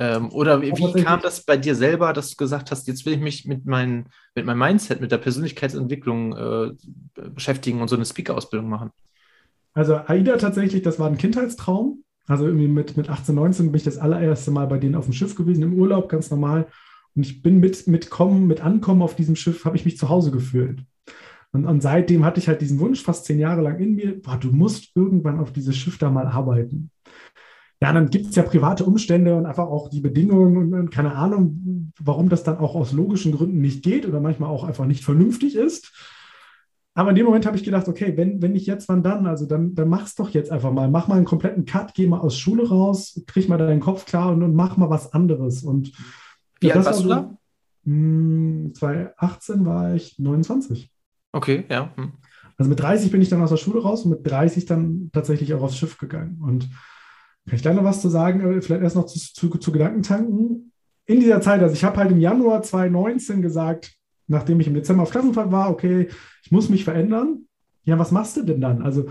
Ähm, oder wie, wie kam das bei dir selber, dass du gesagt hast, jetzt will ich mich mit, mein, mit meinem Mindset, mit der Persönlichkeitsentwicklung äh, beschäftigen und so eine Speaker-Ausbildung machen? Also AIDA tatsächlich, das war ein Kindheitstraum. Also irgendwie mit, mit 18, 19 bin ich das allererste Mal bei denen auf dem Schiff gewesen, im Urlaub, ganz normal. Und ich bin mit, mit Kommen, mit Ankommen auf diesem Schiff, habe ich mich zu Hause gefühlt. Und, und, seitdem hatte ich halt diesen Wunsch, fast zehn Jahre lang in mir, boah, du musst irgendwann auf dieses Schiff da mal arbeiten. Ja, dann gibt es ja private Umstände und einfach auch die Bedingungen und, und, keine Ahnung, warum das dann auch aus logischen Gründen nicht geht oder manchmal auch einfach nicht vernünftig ist. Aber in dem Moment habe ich gedacht, okay, wenn, wenn nicht jetzt, wann dann? Also dann, dann mach es doch jetzt einfach mal. Mach mal einen kompletten Cut, geh mal aus Schule raus, krieg mal deinen Kopf klar und, und mach mal was anderes. Und Wie alt warst war du da? 2018 hm, war ich 29. Okay, ja. Hm. Also mit 30 bin ich dann aus der Schule raus und mit 30 dann tatsächlich auch aufs Schiff gegangen. Und kann ich da noch was zu sagen? Äh, vielleicht erst noch zu, zu, zu Gedankentanken. In dieser Zeit, also ich habe halt im Januar 2019 gesagt, nachdem ich im Dezember auf Klassenfahrt war, okay, ich muss mich verändern. Ja, was machst du denn dann? Also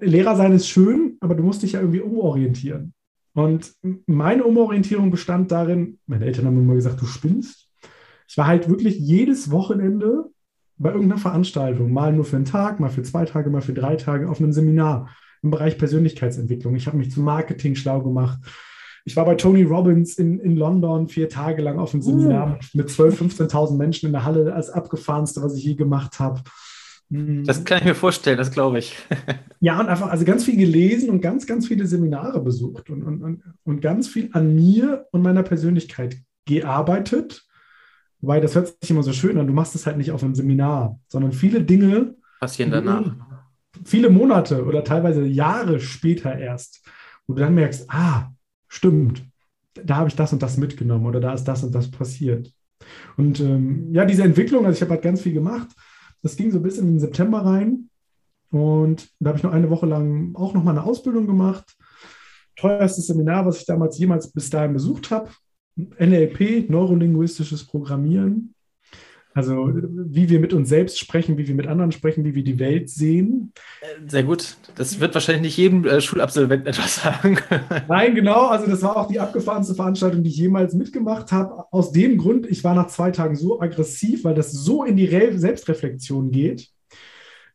Lehrer sein ist schön, aber du musst dich ja irgendwie umorientieren. Und meine Umorientierung bestand darin, meine Eltern haben immer gesagt, du spinnst. Ich war halt wirklich jedes Wochenende bei irgendeiner Veranstaltung, mal nur für einen Tag, mal für zwei Tage, mal für drei Tage auf einem Seminar im Bereich Persönlichkeitsentwicklung. Ich habe mich zum Marketing schlau gemacht. Ich war bei Tony Robbins in, in London vier Tage lang auf einem uh. Seminar uh. mit 12.000, 15.000 Menschen in der Halle als abgefahrenste, was ich je gemacht habe. Hm. Das kann ich mir vorstellen, das glaube ich. ja, und einfach also ganz viel gelesen und ganz, ganz viele Seminare besucht und, und, und, und ganz viel an mir und meiner Persönlichkeit gearbeitet. Wobei das hört sich immer so schön an, du machst es halt nicht auf einem Seminar, sondern viele Dinge passieren danach. Viele Monate oder teilweise Jahre später erst, wo du dann merkst, ah, stimmt. da habe ich das und das mitgenommen oder da ist das und das passiert. Und ähm, ja, diese Entwicklung, also ich habe halt ganz viel gemacht. Das ging so bis in den September rein. Und da habe ich noch eine Woche lang auch noch mal eine Ausbildung gemacht. Teuerstes Seminar, was ich damals jemals bis dahin besucht habe. NLP, neurolinguistisches Programmieren. Also wie wir mit uns selbst sprechen, wie wir mit anderen sprechen, wie wir die Welt sehen. Äh, sehr gut. Das wird wahrscheinlich nicht jedem äh, Schulabsolventen etwas sagen. Nein, genau. Also das war auch die abgefahrenste Veranstaltung, die ich jemals mitgemacht habe. Aus dem Grund, ich war nach zwei Tagen so aggressiv, weil das so in die Re Selbstreflexion geht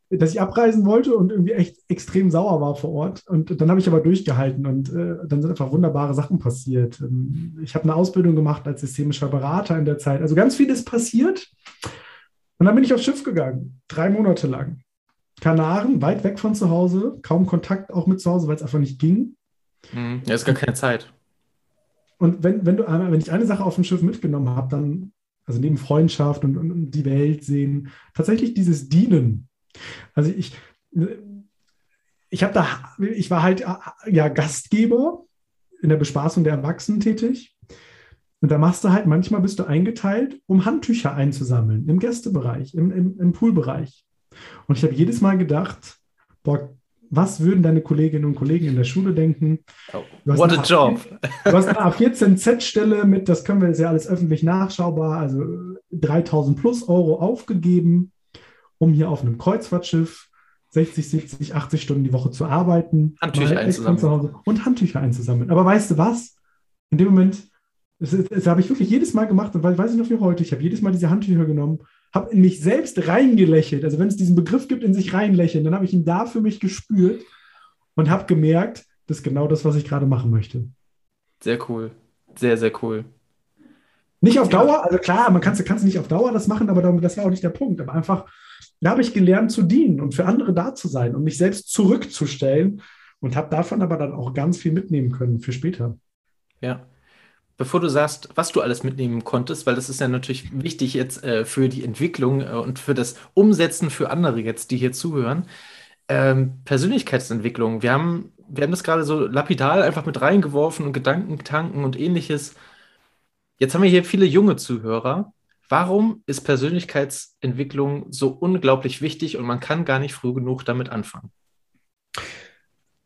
dass ich abreisen wollte und irgendwie echt extrem sauer war vor Ort. Und dann habe ich aber durchgehalten und äh, dann sind einfach wunderbare Sachen passiert. Ähm, ich habe eine Ausbildung gemacht als systemischer Berater in der Zeit. Also ganz viel ist passiert. Und dann bin ich aufs Schiff gegangen, drei Monate lang. Kanaren, weit weg von zu Hause, kaum Kontakt auch mit zu Hause, weil es einfach nicht ging. Mhm. Ja, ist gar keine Zeit. Und wenn, wenn, du, wenn ich eine Sache auf dem Schiff mitgenommen habe, dann, also neben Freundschaft und, und, und die Welt sehen, tatsächlich dieses Dienen also ich, ich habe da, ich war halt ja Gastgeber in der Bespaßung der Erwachsenen tätig. Und da machst du halt, manchmal bist du eingeteilt, um Handtücher einzusammeln im Gästebereich, im, im, im Poolbereich. Und ich habe jedes Mal gedacht, boah, was würden deine Kolleginnen und Kollegen in der Schule denken? Oh, what a job! Du hast eine A14Z-Stelle mit, das können wir, ist ja alles öffentlich nachschaubar, also 3000 plus Euro aufgegeben um hier auf einem Kreuzfahrtschiff 60, 70, 80 Stunden die Woche zu arbeiten. Handtücher einzusammeln. und Handtücher einzusammeln. Aber weißt du was? In dem Moment, das, das habe ich wirklich jedes Mal gemacht und weiß ich noch wie heute, ich habe jedes Mal diese Handtücher genommen, habe in mich selbst reingelächelt. Also wenn es diesen Begriff gibt, in sich reinlächeln, dann habe ich ihn da für mich gespürt und habe gemerkt, das ist genau das, was ich gerade machen möchte. Sehr cool. Sehr, sehr cool. Nicht auf Dauer, also klar, man kann es nicht auf Dauer das machen, aber das war auch nicht der Punkt. Aber einfach da habe ich gelernt zu dienen und für andere da zu sein und mich selbst zurückzustellen und habe davon aber dann auch ganz viel mitnehmen können für später. Ja. Bevor du sagst, was du alles mitnehmen konntest, weil das ist ja natürlich wichtig jetzt äh, für die Entwicklung äh, und für das Umsetzen für andere jetzt, die hier zuhören. Ähm, Persönlichkeitsentwicklung. Wir haben, wir haben das gerade so lapidal einfach mit reingeworfen und Gedankentanken und ähnliches. Jetzt haben wir hier viele junge Zuhörer Warum ist Persönlichkeitsentwicklung so unglaublich wichtig und man kann gar nicht früh genug damit anfangen?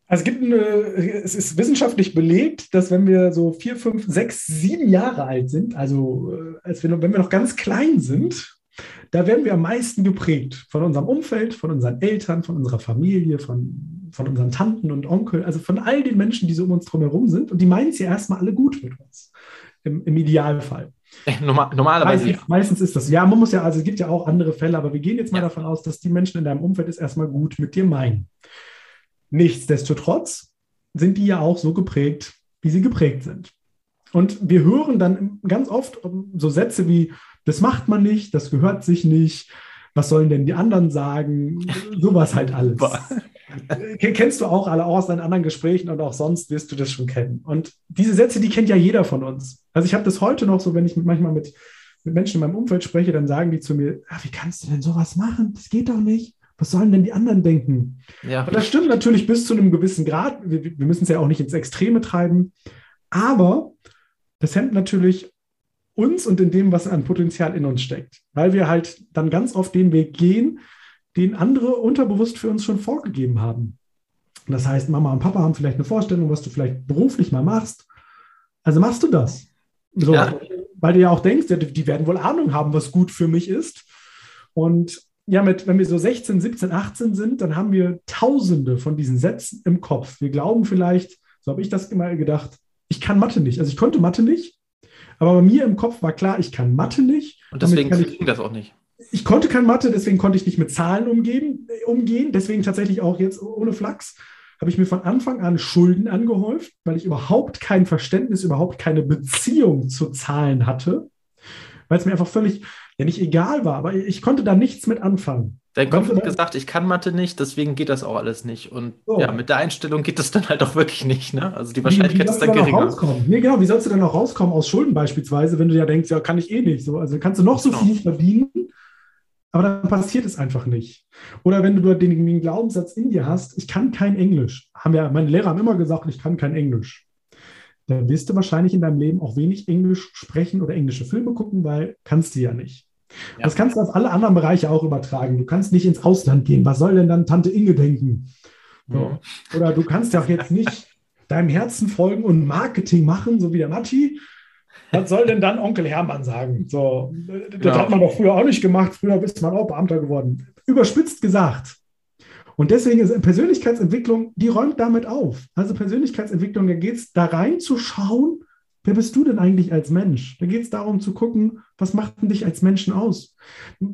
Also es gibt eine, es ist wissenschaftlich belegt, dass wenn wir so vier, fünf, sechs, sieben Jahre alt sind, also äh, als wir, wenn wir noch ganz klein sind, da werden wir am meisten geprägt von unserem Umfeld, von unseren Eltern, von unserer Familie, von, von unseren Tanten und Onkel, also von all den Menschen, die so um uns drum herum sind. Und die meinen es ja erstmal alle gut mit uns, im, im Idealfall. normalerweise. Meistens, meistens, ist das. Ja, man muss ja, also es gibt ja auch andere Fälle, aber wir gehen jetzt mal ja. davon aus, dass die Menschen in deinem Umfeld es erstmal gut mit dir meinen. Nichtsdestotrotz sind die ja auch so geprägt, wie sie geprägt sind. Und wir hören dann ganz oft so Sätze wie, das macht man nicht, das gehört sich nicht, was sollen denn die anderen sagen? Sowas halt alles. Kennst du auch alle aus deinen anderen Gesprächen und auch sonst wirst du das schon kennen. Und diese Sätze, die kennt ja jeder von uns. Also ich habe das heute noch so, wenn ich manchmal mit, mit Menschen in meinem Umfeld spreche, dann sagen die zu mir, ah, wie kannst du denn sowas machen? Das geht doch nicht. Was sollen denn die anderen denken? Ja. Und das stimmt natürlich bis zu einem gewissen Grad. Wir, wir müssen es ja auch nicht ins Extreme treiben. Aber das hemmt natürlich uns und in dem, was an Potenzial in uns steckt. Weil wir halt dann ganz oft den Weg gehen, den andere unterbewusst für uns schon vorgegeben haben. Das heißt, Mama und Papa haben vielleicht eine Vorstellung, was du vielleicht beruflich mal machst. Also machst du das. So, ja. Weil du ja auch denkst, die werden wohl Ahnung haben, was gut für mich ist. Und ja, mit, wenn wir so 16, 17, 18 sind, dann haben wir tausende von diesen Sätzen im Kopf. Wir glauben vielleicht, so habe ich das immer gedacht, ich kann Mathe nicht. Also ich konnte Mathe nicht, aber bei mir im Kopf war klar, ich kann Mathe nicht. Und deswegen ging das auch nicht ich konnte kein Mathe, deswegen konnte ich nicht mit Zahlen umgehen, umgehen. Deswegen tatsächlich auch jetzt ohne Flachs habe ich mir von Anfang an Schulden angehäuft, weil ich überhaupt kein Verständnis, überhaupt keine Beziehung zu Zahlen hatte, weil es mir einfach völlig, ja nicht egal war, aber ich konnte da nichts mit anfangen. Dein Kopf hat gesagt, ich kann Mathe nicht, deswegen geht das auch alles nicht. Und so. ja, mit der Einstellung geht das dann halt auch wirklich nicht. Ne? Also die Wahrscheinlichkeit wie, wie ist dann geringer. Nee, genau, wie sollst du denn auch rauskommen aus Schulden beispielsweise, wenn du ja denkst, ja, kann ich eh nicht. So, also kannst du noch so genau. viel verdienen, aber dann passiert es einfach nicht. Oder wenn du den, den, Glaubenssatz in dir hast, ich kann kein Englisch. Haben ja, meine Lehrer haben immer gesagt, ich kann kein Englisch. dann wirst du wahrscheinlich in deinem Leben auch wenig Englisch sprechen oder englische Filme gucken, weil kannst du ja nicht. Ja. Das kannst du auf alle anderen Bereiche auch übertragen. Du kannst nicht ins Ausland gehen. Was soll denn dann Tante Inge denken? So. Ja. Oder du kannst ja auch jetzt nicht deinem Herzen folgen und Marketing machen, so wie der Matti. Was soll denn dann Onkel Hermann sagen? So, das ja. hat man doch früher auch nicht gemacht. Früher bist man auch Beamter geworden. Überspitzt gesagt. Und deswegen ist Persönlichkeitsentwicklung, die räumt damit auf. Also Persönlichkeitsentwicklung, da geht es da rein zu schauen, wer bist du denn eigentlich als Mensch? Da geht es darum zu gucken, was macht denn dich als Menschen aus?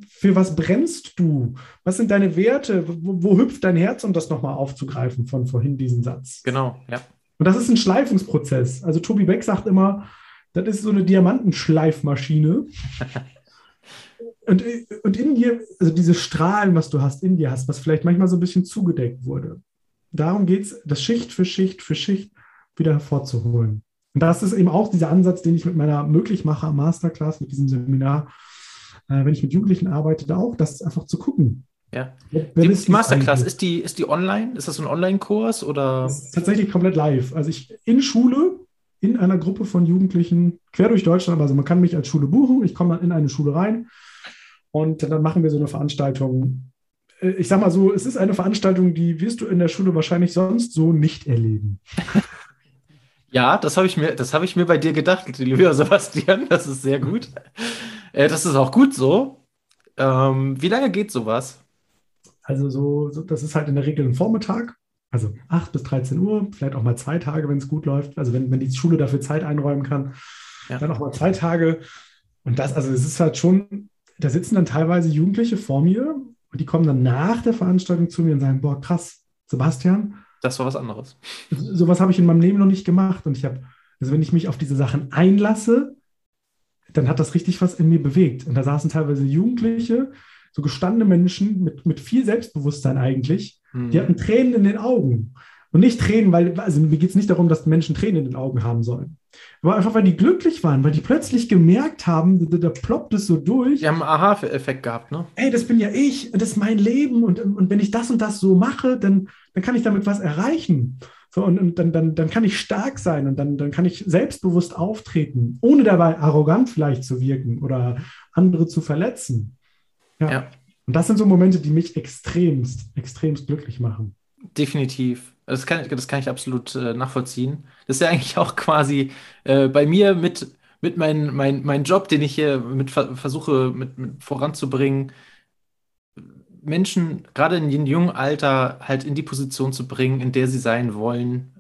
Für was brennst du? Was sind deine Werte? Wo, wo hüpft dein Herz, um das nochmal aufzugreifen von vorhin diesen Satz? Genau, ja. Und das ist ein Schleifungsprozess. Also Tobi Beck sagt immer, das ist so eine Diamantenschleifmaschine. und, und in dir, also diese Strahlen, was du hast, in dir hast, was vielleicht manchmal so ein bisschen zugedeckt wurde. Darum geht es, das Schicht für Schicht für Schicht wieder hervorzuholen. Und das ist eben auch dieser Ansatz, den ich mit meiner Möglichmacher Masterclass, mit diesem Seminar, äh, wenn ich mit Jugendlichen arbeite, da auch, das einfach zu gucken. Ja. Die, die Masterclass, ist die, ist die online? Ist das so ein Online-Kurs oder? Tatsächlich komplett live. Also ich in Schule, in einer Gruppe von Jugendlichen, quer durch Deutschland, also man kann mich als Schule buchen, ich komme dann in eine Schule rein und dann machen wir so eine Veranstaltung. Äh, ich sag mal so, es ist eine Veranstaltung, die wirst du in der Schule wahrscheinlich sonst so nicht erleben. Ja, das habe ich mir, das habe ich mir bei dir gedacht, lieber Sebastian. Das ist sehr gut. Äh, das ist auch gut so. Ähm, wie lange geht sowas? Also so, so, das ist halt in der Regel ein Vormittag, also 8 bis 13 Uhr, vielleicht auch mal zwei Tage, wenn es gut läuft. Also wenn, wenn die Schule dafür Zeit einräumen kann, ja. dann auch mal zwei Tage. Und das, also es ist halt schon, da sitzen dann teilweise Jugendliche vor mir und die kommen dann nach der Veranstaltung zu mir und sagen, boah, krass, Sebastian, das war was anderes. Sowas habe ich in meinem Leben noch nicht gemacht. Und ich habe, also wenn ich mich auf diese Sachen einlasse, dann hat das richtig was in mir bewegt. Und da saßen teilweise Jugendliche, so gestandene Menschen mit, mit viel Selbstbewusstsein eigentlich, mhm. die hatten Tränen in den Augen. Und nicht Tränen, weil, also mir geht es nicht darum, dass Menschen Tränen in den Augen haben sollen. Aber einfach, weil die glücklich waren, weil die plötzlich gemerkt haben, da, da ploppt es so durch. Die haben einen Aha-Effekt gehabt, ne? Ey, das bin ja ich, das ist mein Leben und, und wenn ich das und das so mache, dann, dann kann ich damit was erreichen. So, und, und dann, dann, dann kann ich stark sein und dann, dann kann ich selbstbewusst auftreten, ohne dabei arrogant vielleicht zu wirken oder andere zu verletzen. Ja. ja. Und das sind so Momente, die mich extremst, extremst glücklich machen. Definitiv. Das kann, das kann ich absolut äh, nachvollziehen. Das ist ja eigentlich auch quasi äh, bei mir mit, mit meinem mein, mein Job, den ich hier mit versuche mit, mit voranzubringen, Menschen gerade in dem jungen Alter halt in die Position zu bringen, in der sie sein wollen.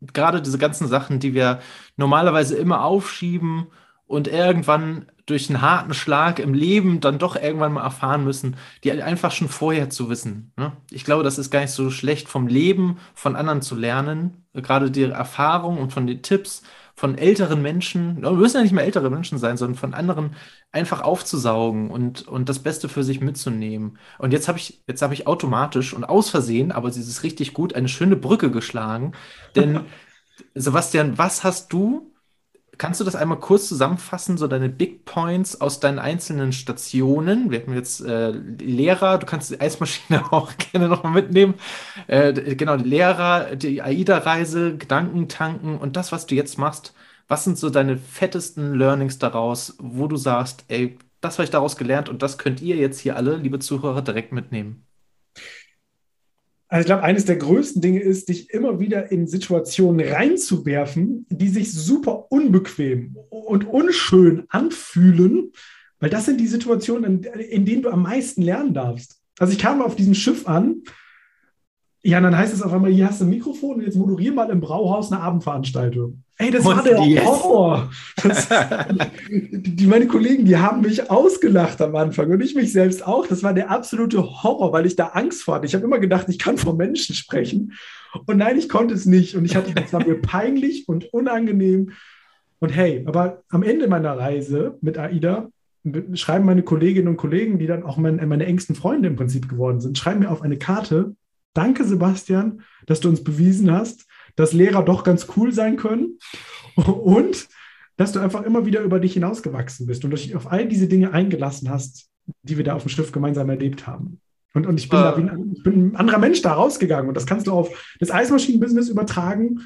Gerade diese ganzen Sachen, die wir normalerweise immer aufschieben und irgendwann durch einen harten Schlag im Leben dann doch irgendwann mal erfahren müssen, die einfach schon vorher zu wissen. Ne? Ich glaube, das ist gar nicht so schlecht, vom Leben von anderen zu lernen, gerade die Erfahrung und von den Tipps von älteren Menschen, wir müssen ja nicht mehr ältere Menschen sein, sondern von anderen einfach aufzusaugen und, und das Beste für sich mitzunehmen. Und jetzt habe ich, jetzt habe ich automatisch und aus Versehen, aber sie ist richtig gut, eine schöne Brücke geschlagen. Denn Sebastian, was hast du Kannst du das einmal kurz zusammenfassen, so deine Big Points aus deinen einzelnen Stationen? Wir hatten jetzt äh, Lehrer, du kannst die Eismaschine auch gerne nochmal mitnehmen. Äh, genau, Lehrer, die AIDA-Reise, Gedanken tanken und das, was du jetzt machst. Was sind so deine fettesten Learnings daraus, wo du sagst, ey, das habe ich daraus gelernt und das könnt ihr jetzt hier alle, liebe Zuhörer, direkt mitnehmen? Also ich glaube, eines der größten Dinge ist, dich immer wieder in Situationen reinzuwerfen, die sich super unbequem und unschön anfühlen, weil das sind die Situationen, in, denen du am meisten lernen darfst. Also ich kam auf diesem Schiff an ja, dann heißt es auf einmal, hier hast du ein Mikrofon und jetzt moderier mal im Brauhaus eine Abendveranstaltung. Ey, das war der yes. Horror. Das, die, meine Kollegen, die haben mich ausgelacht am Anfang und ich mich selbst auch. Das war der absolute Horror, weil ich da Angst vor hatte. Ich habe immer gedacht, ich kann vor Menschen sprechen. Und nein, ich konnte es nicht. Und ich hatte, es war mir peinlich und unangenehm. Und hey, aber am Ende meiner Reise mit AIDA schreiben meine Kolleginnen und Kollegen, die dann auch meine, meine engsten Freunde im Prinzip geworden sind, schreiben mir auf eine Karte, Danke, Sebastian, dass du uns bewiesen hast, dass Lehrer doch ganz cool sein können und dass du einfach immer wieder über dich hinausgewachsen bist und dich auf all diese Dinge eingelassen hast, die wir da auf dem Schiff gemeinsam erlebt haben. Und, und ich, bin äh. da ein, ich bin ein anderer Mensch da rausgegangen und das kannst du auf das Eismaschinenbusiness übertragen.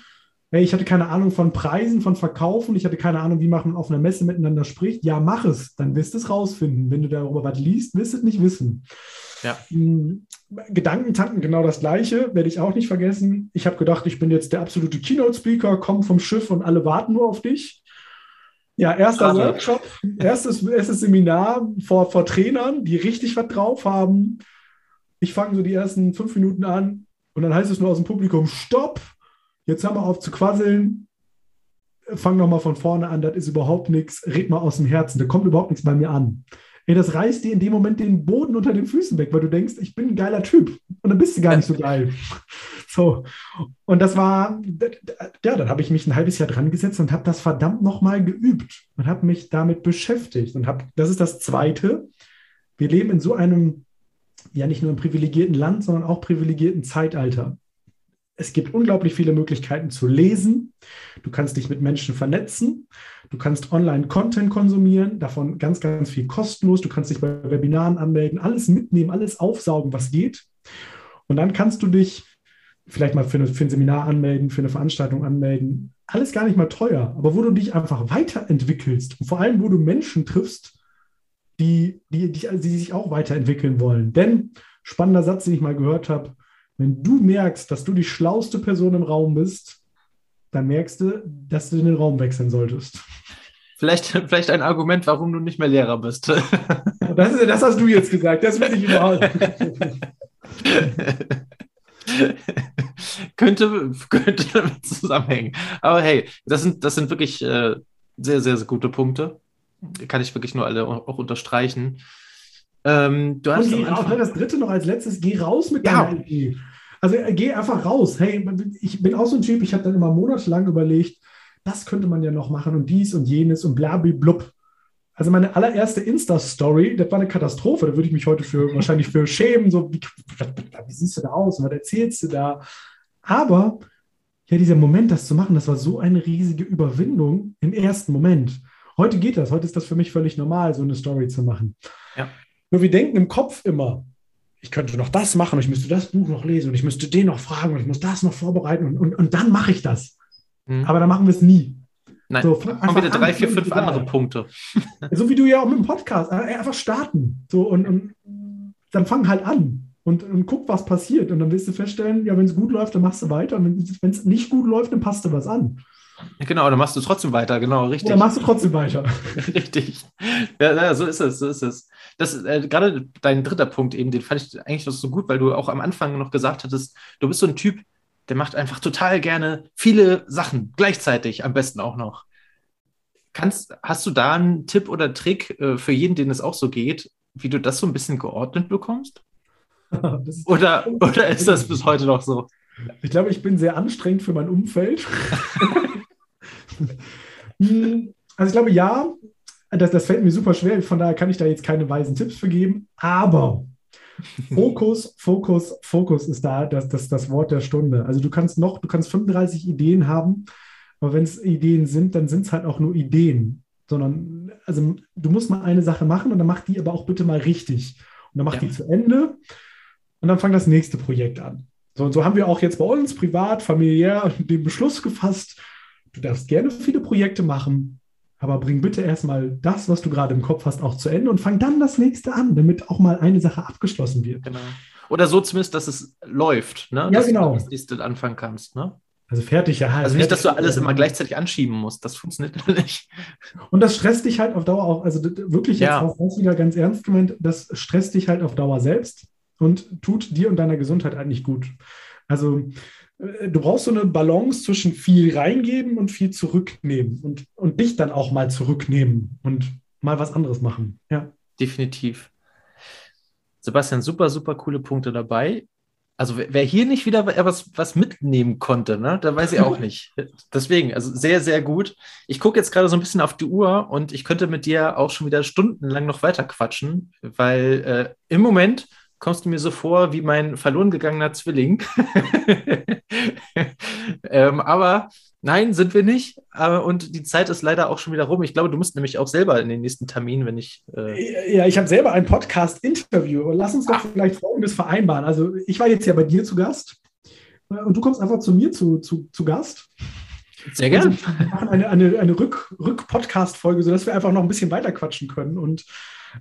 Hey, ich hatte keine Ahnung von Preisen, von Verkaufen, ich hatte keine Ahnung, wie man auf einer Messe miteinander spricht. Ja, mach es, dann wirst du es rausfinden. Wenn du darüber was liest, wirst du es nicht wissen. Ja. Gedankentanken, genau das Gleiche, werde ich auch nicht vergessen. Ich habe gedacht, ich bin jetzt der absolute Keynote-Speaker, komm vom Schiff und alle warten nur auf dich. Ja, erster Gerade. Workshop, erstes, erstes Seminar vor, vor Trainern, die richtig was drauf haben. Ich fange so die ersten fünf Minuten an und dann heißt es nur aus dem Publikum: Stopp! Jetzt haben wir auf zu quasseln. Fang nochmal von vorne an, das ist überhaupt nichts. Red mal aus dem Herzen, da kommt überhaupt nichts bei mir an. Ey, das reißt dir in dem Moment den Boden unter den Füßen weg, weil du denkst, ich bin ein geiler Typ. Und dann bist du gar nicht so geil. So. Und das war, ja, dann habe ich mich ein halbes Jahr dran gesetzt und habe das verdammt nochmal geübt und habe mich damit beschäftigt. Und habe, das ist das Zweite. Wir leben in so einem, ja, nicht nur im privilegierten Land, sondern auch privilegierten Zeitalter. Es gibt unglaublich viele Möglichkeiten zu lesen. Du kannst dich mit Menschen vernetzen. Du kannst Online-Content konsumieren, davon ganz, ganz viel kostenlos. Du kannst dich bei Webinaren anmelden, alles mitnehmen, alles aufsaugen, was geht. Und dann kannst du dich vielleicht mal für, eine, für ein Seminar anmelden, für eine Veranstaltung anmelden. Alles gar nicht mal teuer, aber wo du dich einfach weiterentwickelst und vor allem, wo du Menschen triffst, die, die, die, die sich auch weiterentwickeln wollen. Denn, spannender Satz, den ich mal gehört habe, wenn du merkst, dass du die schlauste Person im Raum bist, dann merkst du, dass du den Raum wechseln solltest. Vielleicht, vielleicht ein Argument, warum du nicht mehr Lehrer bist. Das, ist, das hast du jetzt gesagt, das will ich überhaupt. könnte, könnte damit zusammenhängen. Aber hey, das sind, das sind wirklich äh, sehr, sehr, sehr gute Punkte. Kann ich wirklich nur alle auch unterstreichen. Ähm, du hast Und auch das dritte noch als letztes, geh raus mit ja. deiner Idee. Also äh, geh einfach raus. Hey, ich bin auch so ein Typ, ich habe dann immer monatelang überlegt, das könnte man ja noch machen und dies und jenes und blub. Also meine allererste Insta-Story, das war eine Katastrophe. Da würde ich mich heute für wahrscheinlich für schämen. So, wie, wie siehst du da aus und was erzählst du da? Aber ja, dieser Moment, das zu machen, das war so eine riesige Überwindung im ersten Moment. Heute geht das. Heute ist das für mich völlig normal, so eine Story zu machen. Ja. Nur wir denken im Kopf immer, ich könnte noch das machen ich müsste das Buch noch lesen und ich müsste den noch fragen und ich muss das noch vorbereiten und, und, und dann mache ich das. Mhm. Aber dann machen wir es nie. Nein, so, haben wieder drei, vier, fünf egal. andere Punkte. So wie du ja auch mit dem Podcast. Äh, einfach starten. So, und, und dann fang halt an und, und guck, was passiert. Und dann wirst du feststellen, ja, wenn es gut läuft, dann machst du weiter. Und wenn es nicht gut läuft, dann passt du was an. Genau, dann machst du trotzdem weiter, genau, richtig. Dann machst du trotzdem weiter. richtig. Ja, ja, so ist es, so ist es. Das, äh, gerade dein dritter Punkt eben, den fand ich eigentlich so gut, weil du auch am Anfang noch gesagt hattest, du bist so ein Typ, der macht einfach total gerne viele Sachen gleichzeitig, am besten auch noch. Kannst, hast du da einen Tipp oder Trick äh, für jeden, den es auch so geht, wie du das so ein bisschen geordnet bekommst? oder, oder ist das bis heute noch so? Ich glaube, ich bin sehr anstrengend für mein Umfeld. Hm, also ich glaube, ja, das, das fällt mir super schwer. Von daher kann ich da jetzt keine weisen Tipps für geben. Aber Fokus, Fokus, Fokus ist da das, das, das Wort der Stunde. Also du kannst noch, du kannst 35 Ideen haben, aber wenn es Ideen sind, dann sind es halt auch nur Ideen. Sondern, also du musst mal eine Sache machen und dann mach die aber auch bitte mal richtig. Und dann mach ja. die zu Ende und dann fang das nächste Projekt an. So, und so haben wir auch jetzt bei uns privat, familiär den Beschluss gefasst, du darfst gerne viele Projekte machen, aber bring bitte erstmal das, was du gerade im Kopf hast, auch zu Ende und fang dann das nächste an, damit auch mal eine Sache abgeschlossen wird. Genau. Oder so zumindest, dass es läuft, ne? Ja, dass genau. du das nächste anfangen kannst, ne? Also fertig, ja. Also nicht, dass du alles immer gleichzeitig anschieben musst. Das funktioniert nicht. Und das stresst dich halt auf Dauer auch, also wirklich jetzt ja. auch wieder ganz ernst gemeint, das stresst dich halt auf Dauer selbst und tut dir und deiner Gesundheit eigentlich gut. Also äh, du brauchst so eine Balance zwischen viel reingeben und viel zurücknehmen und, und dich dann auch mal zurücknehmen und mal was anderes machen. Ja. Definitiv. Sebastian, super, super coole Punkte dabei. Also wer hier nicht wieder was, was mitnehmen konnte, ne, da weiß ich auch nicht. Deswegen, also sehr, sehr gut. Ich gucke jetzt gerade so ein bisschen auf die Uhr und ich könnte mit dir auch schon wieder stundenlang noch weiter quatschen, weil äh, im Moment kommst du mir so vor wie mein verloren gegangener Zwilling. ähm, aber nein, sind wir nicht. Aber, und die Zeit ist leider auch schon wieder rum. Ich glaube, du musst nämlich auch selber in den nächsten Termin, wenn ich. Äh ja, ich habe selber ein Podcast-Interview. Lass uns doch Ach. vielleicht Folgendes vereinbaren. Also, ich war jetzt ja bei dir zu Gast und du kommst einfach zu mir zu, zu, zu Gast. Sehr gerne. Also, wir machen eine, eine, eine Rück-Podcast-Folge, Rück sodass wir einfach noch ein bisschen weiter quatschen können. Und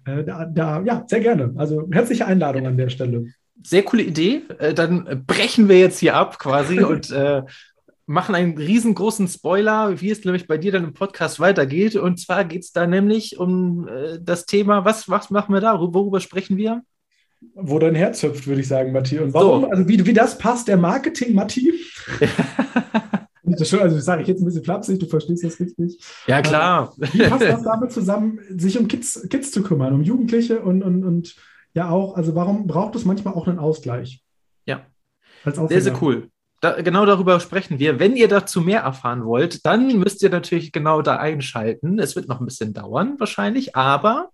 äh, da, da, ja, sehr gerne. Also herzliche Einladung an der Stelle. Sehr coole Idee. Äh, dann brechen wir jetzt hier ab quasi und äh, machen einen riesengroßen Spoiler, wie es nämlich bei dir dann im Podcast weitergeht. Und zwar geht es da nämlich um äh, das Thema, was, was machen wir da? Worüber sprechen wir? Wo dein Herz hüpft, würde ich sagen, Matti. Und warum, so. also wie, wie das passt, der Marketing, Matti. also das sage ich jetzt ein bisschen flapsig, du verstehst das richtig. Ja, klar. Wie passt das damit zusammen, sich um Kids, Kids zu kümmern, um Jugendliche und, und, und ja auch, also warum braucht es manchmal auch einen Ausgleich? Ja. Sehr, sehr cool. Da, genau darüber sprechen wir. Wenn ihr dazu mehr erfahren wollt, dann müsst ihr natürlich genau da einschalten. Es wird noch ein bisschen dauern, wahrscheinlich, aber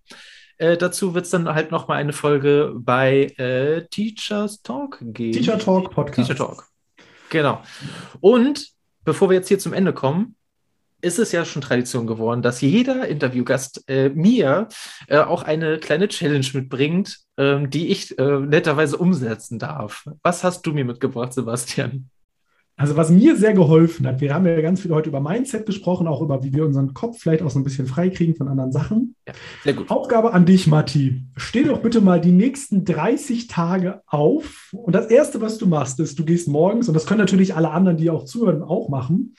äh, dazu wird es dann halt noch mal eine Folge bei äh, Teachers Talk geben. Teacher Talk Podcast. Teacher Talk. Genau. Und bevor wir jetzt hier zum Ende kommen, ist es ja schon Tradition geworden, dass jeder Interviewgast äh, mir äh, auch eine kleine Challenge mitbringt, ähm, die ich äh, netterweise umsetzen darf. Was hast du mir mitgebracht, Sebastian? Also was mir sehr geholfen hat, wir haben ja ganz viel heute über Mindset gesprochen, auch über, wie wir unseren Kopf vielleicht auch so ein bisschen freikriegen von anderen Sachen. Ja, sehr gut. Aufgabe an dich, Matti. Steh doch bitte mal die nächsten 30 Tage auf. Und das Erste, was du machst, ist, du gehst morgens, und das können natürlich alle anderen, die auch zuhören, auch machen.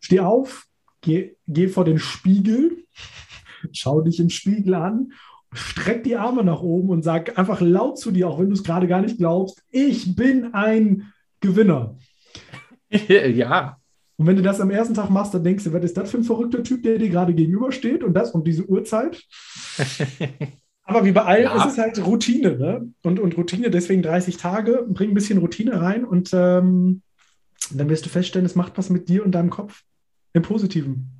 Steh auf, geh, geh vor den Spiegel, schau dich im Spiegel an streck die Arme nach oben und sag einfach laut zu dir, auch wenn du es gerade gar nicht glaubst, ich bin ein Gewinner. ja. Und wenn du das am ersten Tag machst, dann denkst du, was ist das für ein verrückter Typ, der dir gerade gegenübersteht und das um diese Uhrzeit? Aber wie bei allen ja. ist es halt Routine. Ne? Und, und Routine, deswegen 30 Tage, bring ein bisschen Routine rein und ähm, dann wirst du feststellen, es macht was mit dir und deinem Kopf. Im Positiven.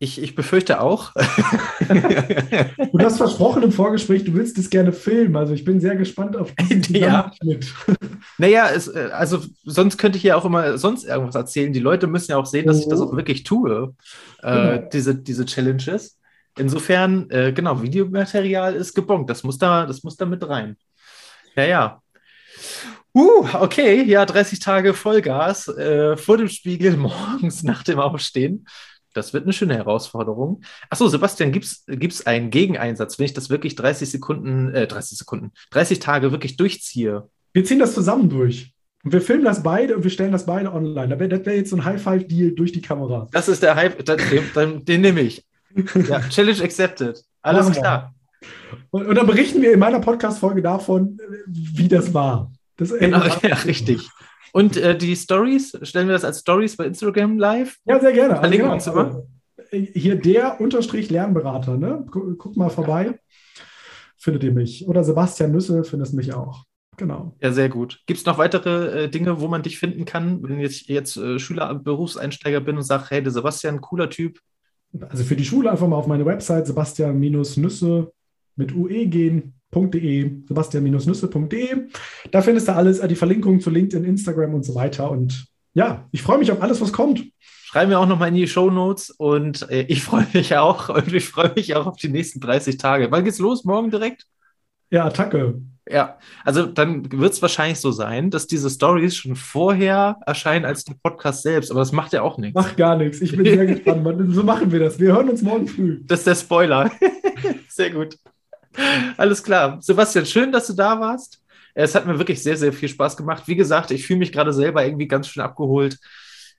Ich, ich befürchte auch. du hast versprochen im Vorgespräch, du willst es gerne filmen. Also ich bin sehr gespannt auf diesen ja. naja, es, äh, also sonst könnte ich ja auch immer sonst irgendwas erzählen. Die Leute müssen ja auch sehen, dass oh. ich das oh. auch wirklich tue, äh, genau. diese, diese Challenges. Insofern, äh, genau, Videomaterial ist gebongt. Das muss da, das muss da mit rein. Ja, ja. Uh, okay, ja, 30 Tage Vollgas äh, vor dem Spiegel morgens nach dem Aufstehen. Das wird eine schöne Herausforderung. Achso, Sebastian, gibt es einen Gegeneinsatz, wenn ich das wirklich 30 Sekunden, äh, 30 Sekunden, 30 Tage wirklich durchziehe? Wir ziehen das zusammen durch. Und wir filmen das beide und wir stellen das beide online. Das wäre wär jetzt so ein High-Five-Deal durch die Kamera. Das ist der High, den, den, nehme ich. Ja, Challenge accepted. Alles klar. Und, und, dann berichten wir in meiner Podcast-Folge davon, wie das war. Das genau, ja, richtig. Und äh, die Stories, stellen wir das als Stories bei Instagram live? Ja, sehr gerne. Verlinken also, genau. uns immer. Äh, hier der Unterstrich Lernberater, ne? Guck, guck mal vorbei. Findet ihr mich. Oder Sebastian Nüsse findest mich auch. Genau. Ja, sehr gut. Gibt es noch weitere äh, Dinge, wo man dich finden kann, wenn ich jetzt äh, Schüler, Berufseinsteiger bin und sage, hey, der Sebastian, cooler Typ? Also für die Schule einfach mal auf meine Website Sebastian-Nüsse mit UE gehen sebastian-nüsse.de, sebastian-nüsse.de. Da findest du alles, äh, die Verlinkung zu LinkedIn, Instagram und so weiter. Und ja, ich freue mich auf alles, was kommt. Schreiben wir auch nochmal in die Show Notes und äh, ich freue mich auch und ich freue mich auch auf die nächsten 30 Tage. Wann geht's los? Morgen direkt? Ja, Attacke. Ja, also dann wird es wahrscheinlich so sein, dass diese Stories schon vorher erscheinen als der Podcast selbst, aber das macht ja auch nichts. Macht gar nichts. Ich bin sehr gespannt. So machen wir das. Wir hören uns morgen früh. Das ist der Spoiler. sehr gut. Alles klar. Sebastian, schön, dass du da warst. Es hat mir wirklich sehr, sehr viel Spaß gemacht. Wie gesagt, ich fühle mich gerade selber irgendwie ganz schön abgeholt.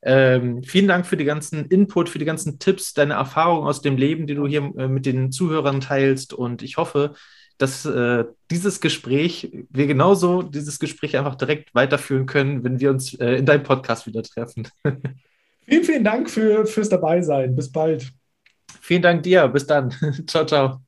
Ähm, vielen Dank für die ganzen Input, für die ganzen Tipps, deine Erfahrungen aus dem Leben, die du hier äh, mit den Zuhörern teilst. Und ich hoffe, dass äh, dieses Gespräch, wir genauso dieses Gespräch einfach direkt weiterführen können, wenn wir uns äh, in deinem Podcast wieder treffen. vielen, vielen Dank für, fürs Dabeisein. Bis bald. Vielen Dank dir. Bis dann. ciao, ciao.